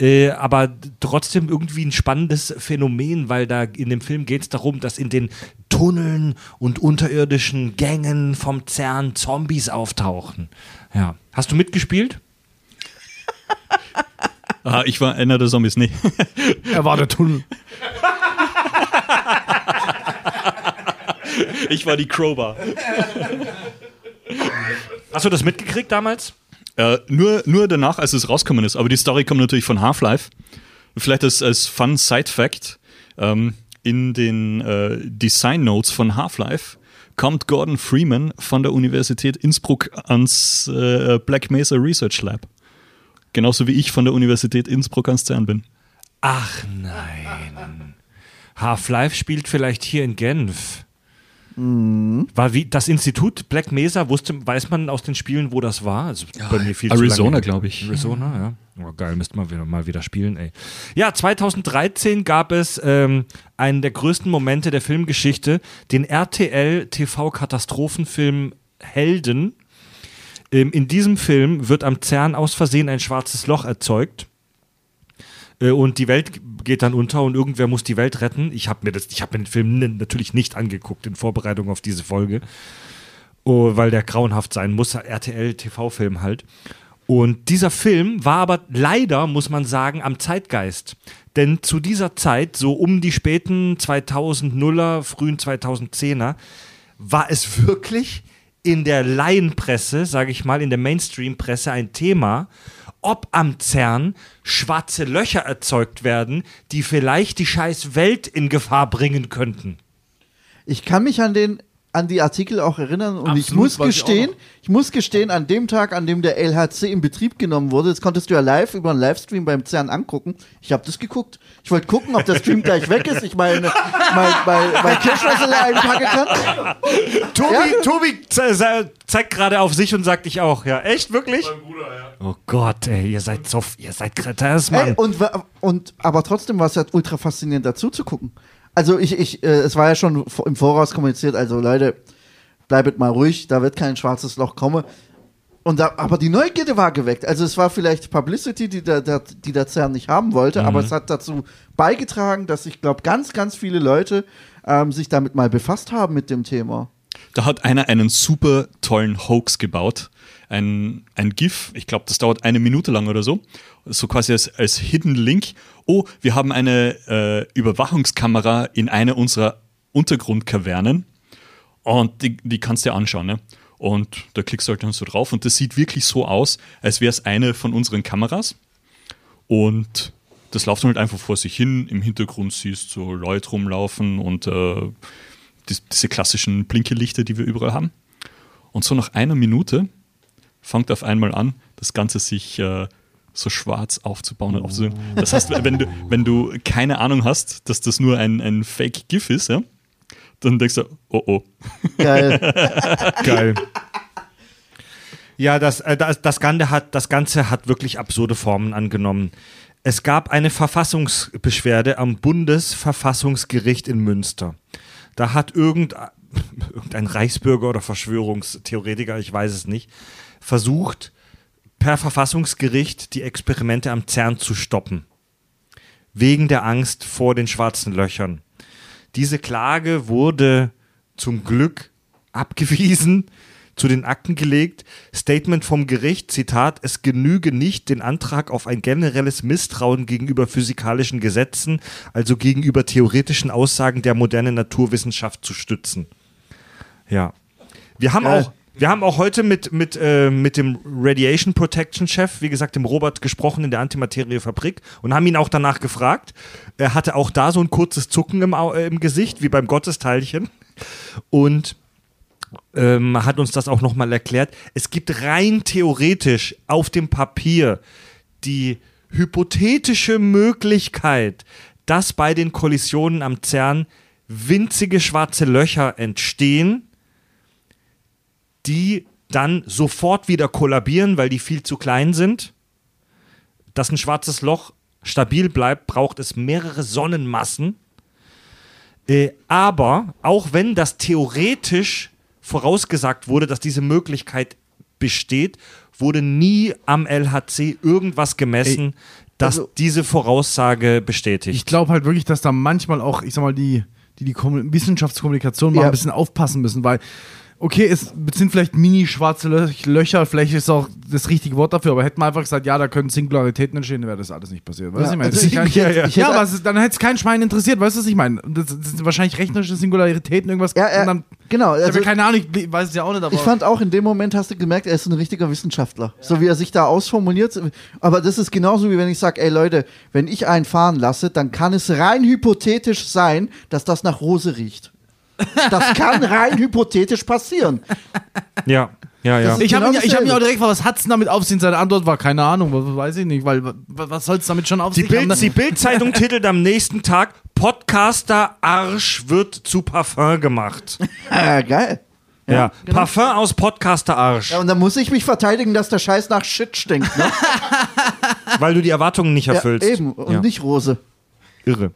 Äh, aber trotzdem irgendwie ein spannendes Phänomen, weil da in dem Film geht es darum, dass in den Tunneln und unterirdischen Gängen vom CERN Zombies auftauchen. Ja. Hast du mitgespielt?
Ah, ich war einer der Zombies, nee.
Er war der Tunnel.
Ich war die Crowbar.
Hast du das mitgekriegt damals?
Äh, nur, nur danach, als es rausgekommen ist. Aber die Story kommt natürlich von Half-Life. Vielleicht als, als Fun Side-Fact: ähm, In den äh, Design Notes von Half-Life kommt Gordon Freeman von der Universität Innsbruck ans äh, Black Mesa Research Lab. Genauso wie ich von der Universität Innsbruck ans CERN bin.
Ach nein. Half-Life spielt vielleicht hier in Genf. War wie das Institut Black Mesa, wusste, weiß man aus den Spielen, wo das war? Also bei mir viel zu
Arizona, glaube ich.
Arizona, ja. Oh, geil, müsste man wieder, mal wieder spielen, ey. Ja, 2013 gab es ähm, einen der größten Momente der Filmgeschichte, den RTL-TV-Katastrophenfilm Helden. Ähm, in diesem Film wird am CERN aus Versehen ein schwarzes Loch erzeugt. Äh, Und die Welt geht dann unter und irgendwer muss die Welt retten. Ich habe mir, das- ich hab mir den Film natürlich nicht angeguckt in Vorbereitung auf diese Folge, oh, weil der grauenhaft sein muss. RTL-TV-Film halt. Und dieser Film war aber leider, muss man sagen, am Zeitgeist. Denn zu dieser Zeit, so um die späten 2000er, frühen 2010er, war es wirklich in der Laienpresse, sage ich mal, in der Mainstream-Presse ein Thema, ob am CERN schwarze Löcher erzeugt werden, die vielleicht die scheiß Welt in Gefahr bringen könnten.
Ich kann mich an den an die Artikel auch erinnern und ich
Absolut,
muss
ich auch
gestehen,
noch.
ich, muss gestehen, an dem Tag, an dem der LHC in Betrieb genommen wurde, das konntest du ja live über einen Livestream beim CERN angucken. Ich habe das geguckt. Ich wollte gucken, ob der Stream gleich weg ist. Ich meine, mein, mein, mein Kirschwasser einpacken kann.
Tobi,
Ja.
Tobi ze ze zeigt gerade auf sich und sagt ich auch. Ja, echt, wirklich? Oh Gott, ey, ihr seid so, ihr seid Kretas,
Ey,
Mann.
und, wa- und aber trotzdem war es ja ultra faszinierend dazu zu gucken. Also ich, ich, äh, es war ja schon im Voraus kommuniziert, also Leute, bleibet mal ruhig, da wird kein schwarzes Loch kommen. Und da, aber die Neugierde war geweckt. Also es war vielleicht Publicity, die der, der, die der CERN nicht haben wollte, aber es hat dazu beigetragen, dass ich glaube, ganz, ganz viele Leute ähm, sich damit mal befasst haben mit dem Thema.
Da hat einer einen super tollen Hoax gebaut. Ein, ein GIF, ich glaube, das dauert eine Minute lang oder so. So quasi als, als Hidden Link. Oh, wir haben eine äh, Überwachungskamera in einer unserer Untergrundkavernen. Und die, die kannst du dir anschauen. Ne? Und da klickst du halt dann so drauf. Und das sieht wirklich so aus, als wäre es eine von unseren Kameras. Und das läuft dann halt einfach vor sich hin. Im Hintergrund siehst du so Leute rumlaufen und äh, dies- diese klassischen Blinkelichter, die wir überall haben. Und so nach einer Minute fängt auf einmal an, das Ganze sich äh, so schwarz aufzubauen. und aufzubauen. Das heißt, wenn du, wenn du keine Ahnung hast, dass das nur ein, ein Fake-GIF ist, ja, dann denkst du, oh oh.
Geil.
Geil. Ja, das, äh, das, das, Ganze hat, das Ganze hat wirklich absurde Formen angenommen. Es gab eine Verfassungsbeschwerde am Bundesverfassungsgericht in Münster. Da hat irgend, irgendein Reichsbürger oder Verschwörungstheoretiker, ich weiß es nicht, versucht, per Verfassungsgericht die Experimente am CERN zu stoppen. Wegen der Angst vor den schwarzen Löchern. Diese Klage wurde zum Glück abgewiesen. zu den Akten gelegt. Statement vom Gericht, Zitat, es genüge nicht, den Antrag auf ein generelles Misstrauen gegenüber physikalischen Gesetzen, also gegenüber theoretischen Aussagen der modernen Naturwissenschaft zu stützen. Ja. Wir haben
Geil.
auch wir haben auch heute mit, mit, äh, mit dem Radiation Protection Chef, wie gesagt, dem Robert, gesprochen in der Antimateriefabrik und haben ihn auch danach gefragt. Er hatte auch da so ein kurzes Zucken im, äh, im Gesicht, wie beim Gottesteilchen. Und ähm, hat uns das auch nochmal erklärt. Es gibt rein theoretisch auf dem Papier die hypothetische Möglichkeit, dass bei den Kollisionen am CERN winzige schwarze Löcher entstehen, die dann sofort wieder kollabieren, weil die viel zu klein sind. Dass ein schwarzes Loch stabil bleibt, braucht es mehrere Sonnenmassen. Äh, aber auch wenn das theoretisch vorausgesagt wurde, dass diese Möglichkeit besteht, wurde nie am LHC irgendwas gemessen, das
also-
diese Voraussage bestätigt.
Ich glaube halt wirklich, dass da manchmal auch, ich sag mal, die, die, die Kommu- Wissenschaftskommunikation mal
Ja.
ein bisschen aufpassen müssen, weil, okay, es sind vielleicht mini-schwarze Lö- Löcher, vielleicht ist auch das richtige Wort dafür, aber hätten wir einfach gesagt, ja, da können Singularitäten entstehen, dann wäre das alles nicht passiert. Weißt du,
Ja,
ich meine?
also ich-
ja,
ich-
ja,
ich- ich
ja,
hätte-
aber es dann hätte es kein Schwein interessiert, weißt du, was ich meine? Das, das sind wahrscheinlich rechnerische Singularitäten, irgendwas.
Ja, ja,
und dann,
genau.
ich habe
Also,
ja keine Ahnung, ich weiß es ja auch nicht, aber.
ich fand auch in dem Moment hast du gemerkt, er ist ein richtiger Wissenschaftler. So wie er sich da ausformuliert. Aber das ist genauso wie wenn ich sage, ey Leute, wenn ich einen fahren lasse, dann kann es rein hypothetisch sein, dass das nach Rose riecht. Das kann rein hypothetisch passieren.
ja, ja, ja.
Ich habe
genau
ihn, ja- ich hab
dasselbe.
auch direkt gefragt, was hat's denn damit auf sich? Seine Antwort war keine Ahnung, was, weiß ich nicht, weil wa- was soll's damit schon auf
Die,
sich haben?
Bild, die Bildzeitung titelt am nächsten Tag: Podcaster Arsch wird zu Parfum gemacht.
Ah, geil.
Ja,
genau.
Parfum aus Podcaster Arsch,
Ja, und dann muss ich mich verteidigen, dass der Scheiß nach Shit stinkt. Ne?
weil du die Erwartungen nicht
ja,
erfüllst.
eben. Und
Ja.
nicht Rose.
Irre.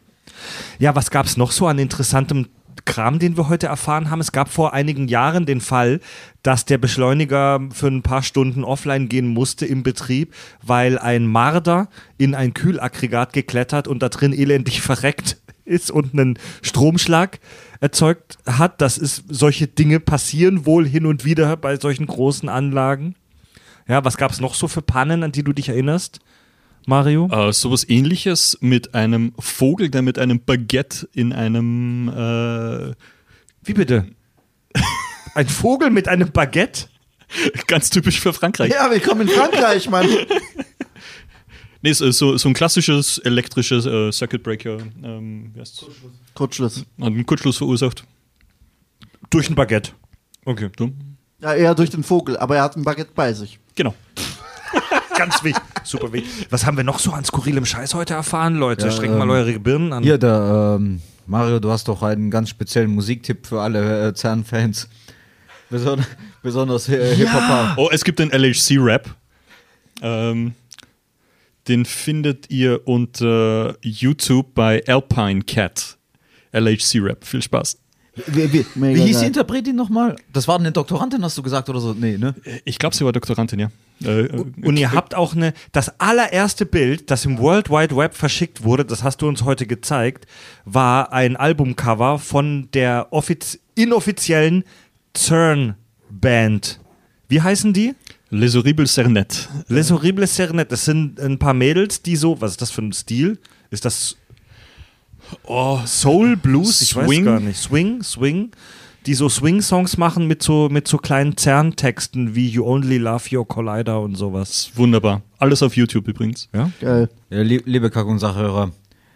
Ja, was gab es noch so an interessantem Kram, den wir heute erfahren haben? Es gab vor einigen Jahren den Fall, dass der Beschleuniger für ein paar Stunden offline gehen musste im Betrieb, weil ein Marder in ein Kühlaggregat geklettert und da drin elendig verreckt ist und einen Stromschlag erzeugt hat. Das ist, solche Dinge passieren wohl hin und wieder bei solchen großen Anlagen. Ja, was gab es noch so für Pannen, an die du dich erinnerst, Mario?
Äh, sowas ähnliches mit einem Vogel, der mit einem Baguette in einem äh,
Wie bitte? Ein Vogel mit einem Baguette?
ganz typisch für Frankreich.
Ja, willkommen in Frankreich, Mann.
Nee, so, so, ein klassisches elektrisches äh, Circuit Breaker ähm, wie heißt's?
Kurzschluss.
hat einen Kurzschluss verursacht.
Durch ein Baguette. Okay.
So.
Ja, eher durch den Vogel, aber er hat ein Baguette bei sich.
Genau.
Ganz wichtig. Super wichtig. Was haben wir noch so an skurrilem Scheiß heute erfahren, Leute?
Ja,
Streckt mal
ähm,
eure Birnen an.
Hier, der ähm, Mario, du hast doch einen ganz speziellen Musiktipp für alle äh, CERN-Fans. Beson besonders äh, Hip-Hopper.
Oh, es gibt den LHC-Rap. Ähm, den findet ihr unter YouTube bei Alpine Cat. LHC-Rap. Viel Spaß.
Wie, wie,
Mega
wie hieß
geil.
die Interpretin nochmal? Das war eine Doktorandin, hast du gesagt oder so? Nee, ne?
Ich glaube, sie war Doktorandin, ja. Äh, äh,
Und ihr habt auch eine, das allererste Bild, das im World Wide Web verschickt wurde, das hast du uns heute gezeigt, war ein Albumcover von der offiz inoffiziellen CERN-Band. Wie heißen die?
Les Horribles Cernet.
Les Horribles Serenet. Das sind ein paar Mädels, die so, was ist das für ein Stil? Ist das
Oh,
Soul, Blues? Ich weiß
Swing?
gar nicht. Swing, Swing. Die so Swing-Songs machen mit so, mit so kleinen Zerntexten wie You Only Love Your Collider und sowas.
wunderbar. Alles auf YouTube übrigens.
Ja?
Geil.
Ja, lieb, liebe Kack- und Sachhörer,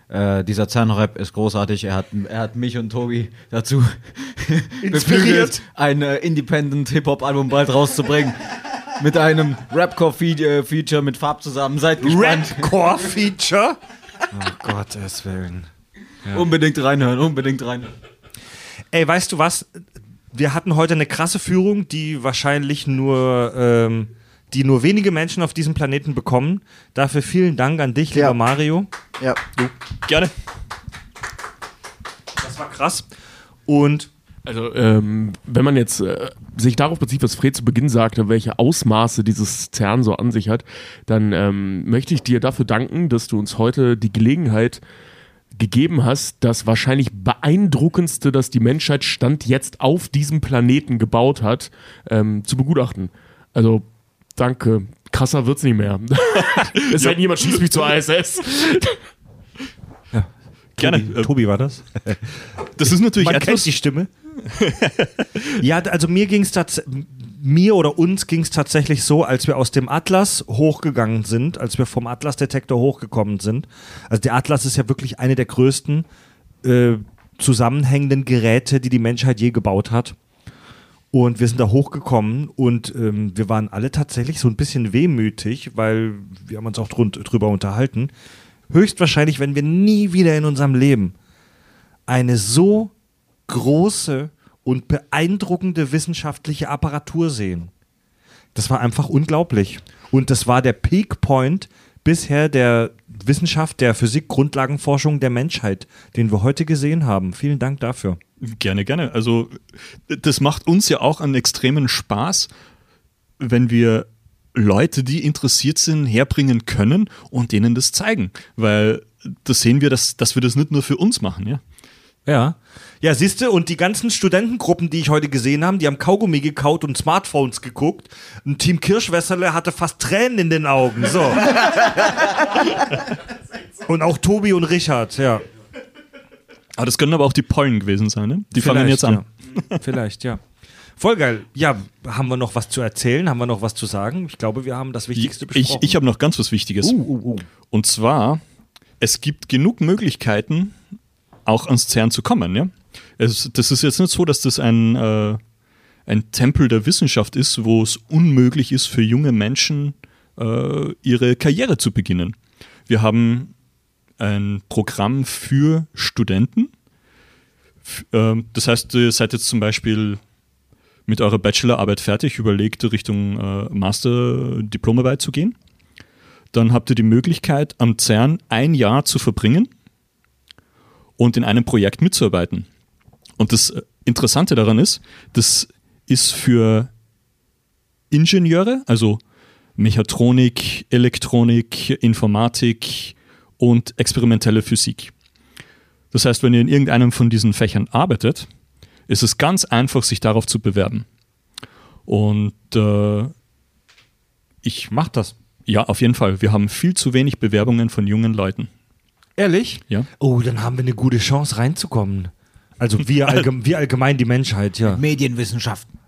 äh, dieser CERN-Rap ist großartig. Er hat, er hat mich und Tobi dazu beflügelt, ein äh, Independent-Hip-Hop-Album bald rauszubringen. mit einem Rapcore-Feature mit Farb zusammen. Seid gespannt.
Rapcore-Feature? Oh Gottes Willen.
Unbedingt reinhören, unbedingt reinhören.
Ey, weißt du was? Wir hatten heute eine krasse Führung, die wahrscheinlich nur, ähm, die nur wenige Menschen auf diesem Planeten bekommen. Dafür vielen Dank an dich,
Ja.
lieber Mario.
Ja.
Gerne.
Das war krass. Und
Also, ähm, wenn man jetzt äh, sich darauf bezieht, was Fred zu Beginn sagte, welche Ausmaße dieses CERN so an sich hat, dann ähm, möchte ich dir dafür danken, dass du uns heute die Gelegenheit gegeben hast, das wahrscheinlich beeindruckendste, das die Menschheit Stand jetzt auf diesem Planeten gebaut hat, ähm, zu begutachten. Also, danke. Krasser wird's nicht mehr. es sei denn, jemand schießt mich zur ISS.
Gerne.
Tobi, Tobi war das?
Das ist natürlich
Man
etwas.
kennt die Stimme. ja, also mir ging es mir oder uns ging es tatsächlich so, als wir aus dem Atlas hochgegangen sind, als wir vom Atlas-Detektor hochgekommen sind. Also der Atlas ist ja wirklich eine der größten äh, zusammenhängenden Geräte, die die Menschheit je gebaut hat. Und wir sind da hochgekommen und ähm, wir waren alle tatsächlich so ein bisschen wehmütig, weil wir haben uns auch drun- drüber unterhalten. Höchstwahrscheinlich, wenn wir nie wieder in unserem Leben eine so große und beeindruckende wissenschaftliche Apparatur sehen. Das war einfach unglaublich. Und das war der Peak Point bisher der Wissenschaft, der Physik, Grundlagenforschung der Menschheit, den wir heute gesehen haben. Vielen Dank dafür.
Gerne, gerne. Also das macht uns ja auch einen extremen Spaß, wenn wir Leute, die interessiert sind, herbringen können und denen das zeigen. Weil das sehen wir, dass, dass wir das nicht nur für uns machen, ja.
Ja. Ja, siehst du, und die ganzen Studentengruppen, die ich heute gesehen habe, die haben Kaugummi gekaut und Smartphones geguckt. Ein Team Kirschwässerle hatte fast Tränen in den Augen. So. und auch Tobi und Richard, ja.
Aber das können aber auch die Pollen gewesen sein, ne? Die fangen jetzt an.
Ja. Vielleicht, ja. Voll geil. Ja, haben wir noch was zu erzählen? Haben wir noch was zu sagen? Ich glaube, wir haben das Wichtigste
Ich,
besprochen.
ich habe noch ganz was Wichtiges.
uh, uh, uh.
Und zwar, es gibt genug Möglichkeiten, auch ans CERN zu kommen. Ja? Es, das ist jetzt nicht so, dass das ein, äh, ein Tempel der Wissenschaft ist, wo es unmöglich ist für junge Menschen, äh, ihre Karriere zu beginnen. Wir haben ein Programm für Studenten. F ähm, das heißt, ihr seid jetzt zum Beispiel mit eurer Bachelorarbeit fertig, überlegt Richtung äh, Master-Diplomarbeit zu gehen. Dann habt ihr die Möglichkeit, am CERN ein Jahr zu verbringen und in einem Projekt mitzuarbeiten. Und das äh, Interessante daran ist, das ist für Ingenieure, also Mechatronik, Elektronik, Informatik und experimentelle Physik. Das heißt, wenn ihr in irgendeinem von diesen Fächern arbeitet, ist es ganz einfach, sich darauf zu bewerben. Und äh, ich
Macht das.
ja, auf jeden Fall. Wir haben viel zu wenig Bewerbungen von jungen Leuten.
Ehrlich?
Ja.
Oh, dann haben wir eine gute Chance reinzukommen. Also wir, allgem wir allgemein die Menschheit, ja.
Medienwissenschaften.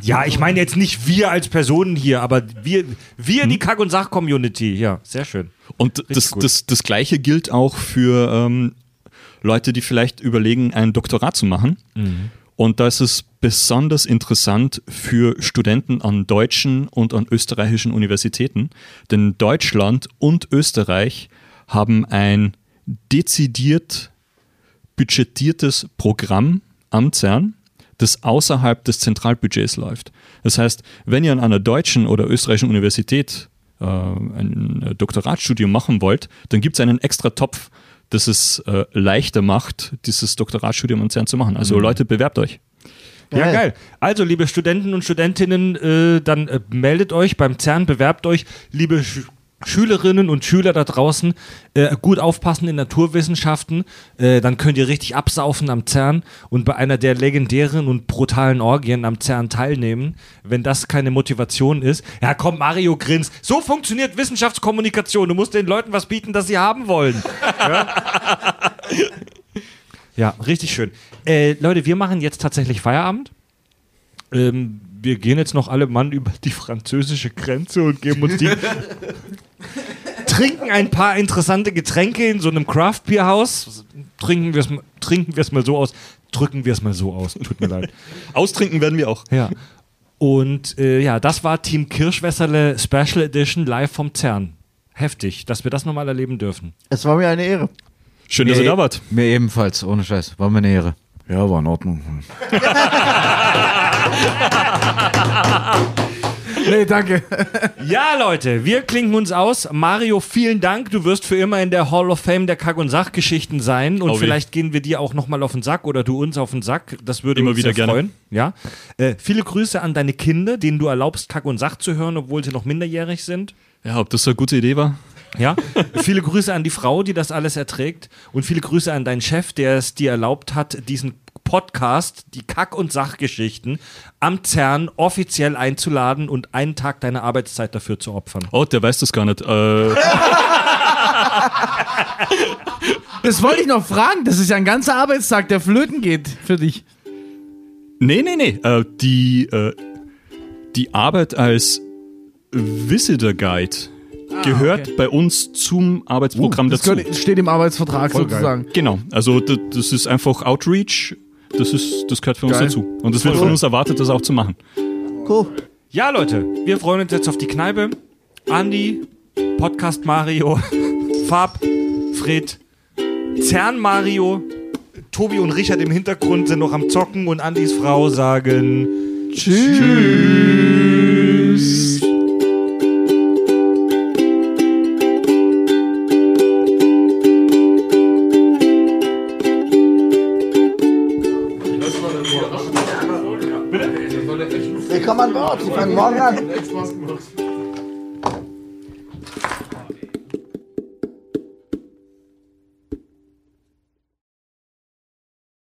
Ja, ich meine jetzt nicht wir als Personen hier, aber wir, wir die Kack- und Sach-Community. Ja, sehr schön.
Und das, das, das Gleiche gilt auch für ähm, Leute, die vielleicht überlegen, ein Doktorat zu machen. Und da ist es besonders interessant für Studenten an deutschen und an österreichischen Universitäten, denn Deutschland und Österreich haben ein dezidiert budgetiertes Programm am CERN, das außerhalb des Zentralbudgets läuft. Das heißt, wenn ihr an einer deutschen oder österreichischen Universität äh, ein äh, Doktoratstudium machen wollt, dann gibt es einen extra Topf, das es äh, leichter macht, dieses Doktoratstudium am CERN zu machen. Also Leute, bewerbt euch.
Ja, geil. Also, liebe Studenten und Studentinnen, äh, dann äh, meldet euch beim CERN, bewerbt euch. Liebe Sch Schülerinnen und Schüler da draußen, äh, gut aufpassen in Naturwissenschaften. Äh, dann könnt ihr richtig absaufen am CERN und bei einer der legendären und brutalen Orgien am CERN teilnehmen. Wenn das keine Motivation ist, ja komm, Mario grinst. So funktioniert Wissenschaftskommunikation. Du musst den Leuten was bieten, das sie haben wollen. Ja, richtig schön. Äh, Leute, wir machen jetzt tatsächlich Feierabend. Ähm, wir gehen jetzt noch alle Mann über die französische Grenze und geben uns die. trinken ein paar interessante Getränke in so einem Craft Beer Haus. Trinken wir es trinken wir es mal so aus. Drücken wir es mal so aus. Tut mir leid.
Austrinken werden wir auch.
Ja. Und äh, ja, das war Team Kirschwässerle Special Edition live vom CERN. Heftig, dass wir das nochmal erleben dürfen.
Es war mir eine Ehre.
Schön, dass ihr da wart.
Mir ebenfalls, ohne Scheiß. War mir eine Ehre.
Ja, war in Ordnung. nee, danke.
Ja, Leute, wir klinken uns aus. Mario, vielen Dank. Du wirst für immer in der Hall of Fame der Kack- und Sachgeschichten sein. Und
Oh, wie.
vielleicht gehen wir dir auch nochmal auf den Sack oder du uns auf den Sack. Das würde
Immer
uns
wieder
sehr
gerne.
freuen. Ja. Äh, viele Grüße an deine Kinder, denen du erlaubst, Kack und Sach zu hören, obwohl sie noch minderjährig sind.
Ja, ob das so eine gute Idee war?
Ja, viele Grüße an die Frau, die das alles erträgt und viele Grüße an deinen Chef, der es dir erlaubt hat, diesen Podcast, die Kack- und Sachgeschichten, am CERN offiziell einzuladen und einen Tag deiner Arbeitszeit dafür zu opfern.
Oh, der weiß das gar nicht. Äh,
Das wollte ich noch fragen. Das ist ja ein ganzer Arbeitstag, der flöten geht für dich.
nee, nee, nee. Äh, die, äh, die Arbeit als Visitor Guide gehört bei uns zum Arbeitsprogramm
Uh, das
dazu.
gehört, steht im Arbeitsvertrag
Voll geil.
sozusagen.
Genau, also das ist einfach Outreach. Das, ist, das gehört für uns
Geil.
dazu. Und es wird von uns erwartet, das auch zu machen.
Cool.
Ja, Leute, wir freuen uns jetzt auf die Kneipe. Andi, Podcast Mario, Fab, Fred, CERN Mario, Tobi und Richard im Hintergrund sind noch am Zocken und Andis Frau sagen Tschüss.
Willkommen fangen morgen.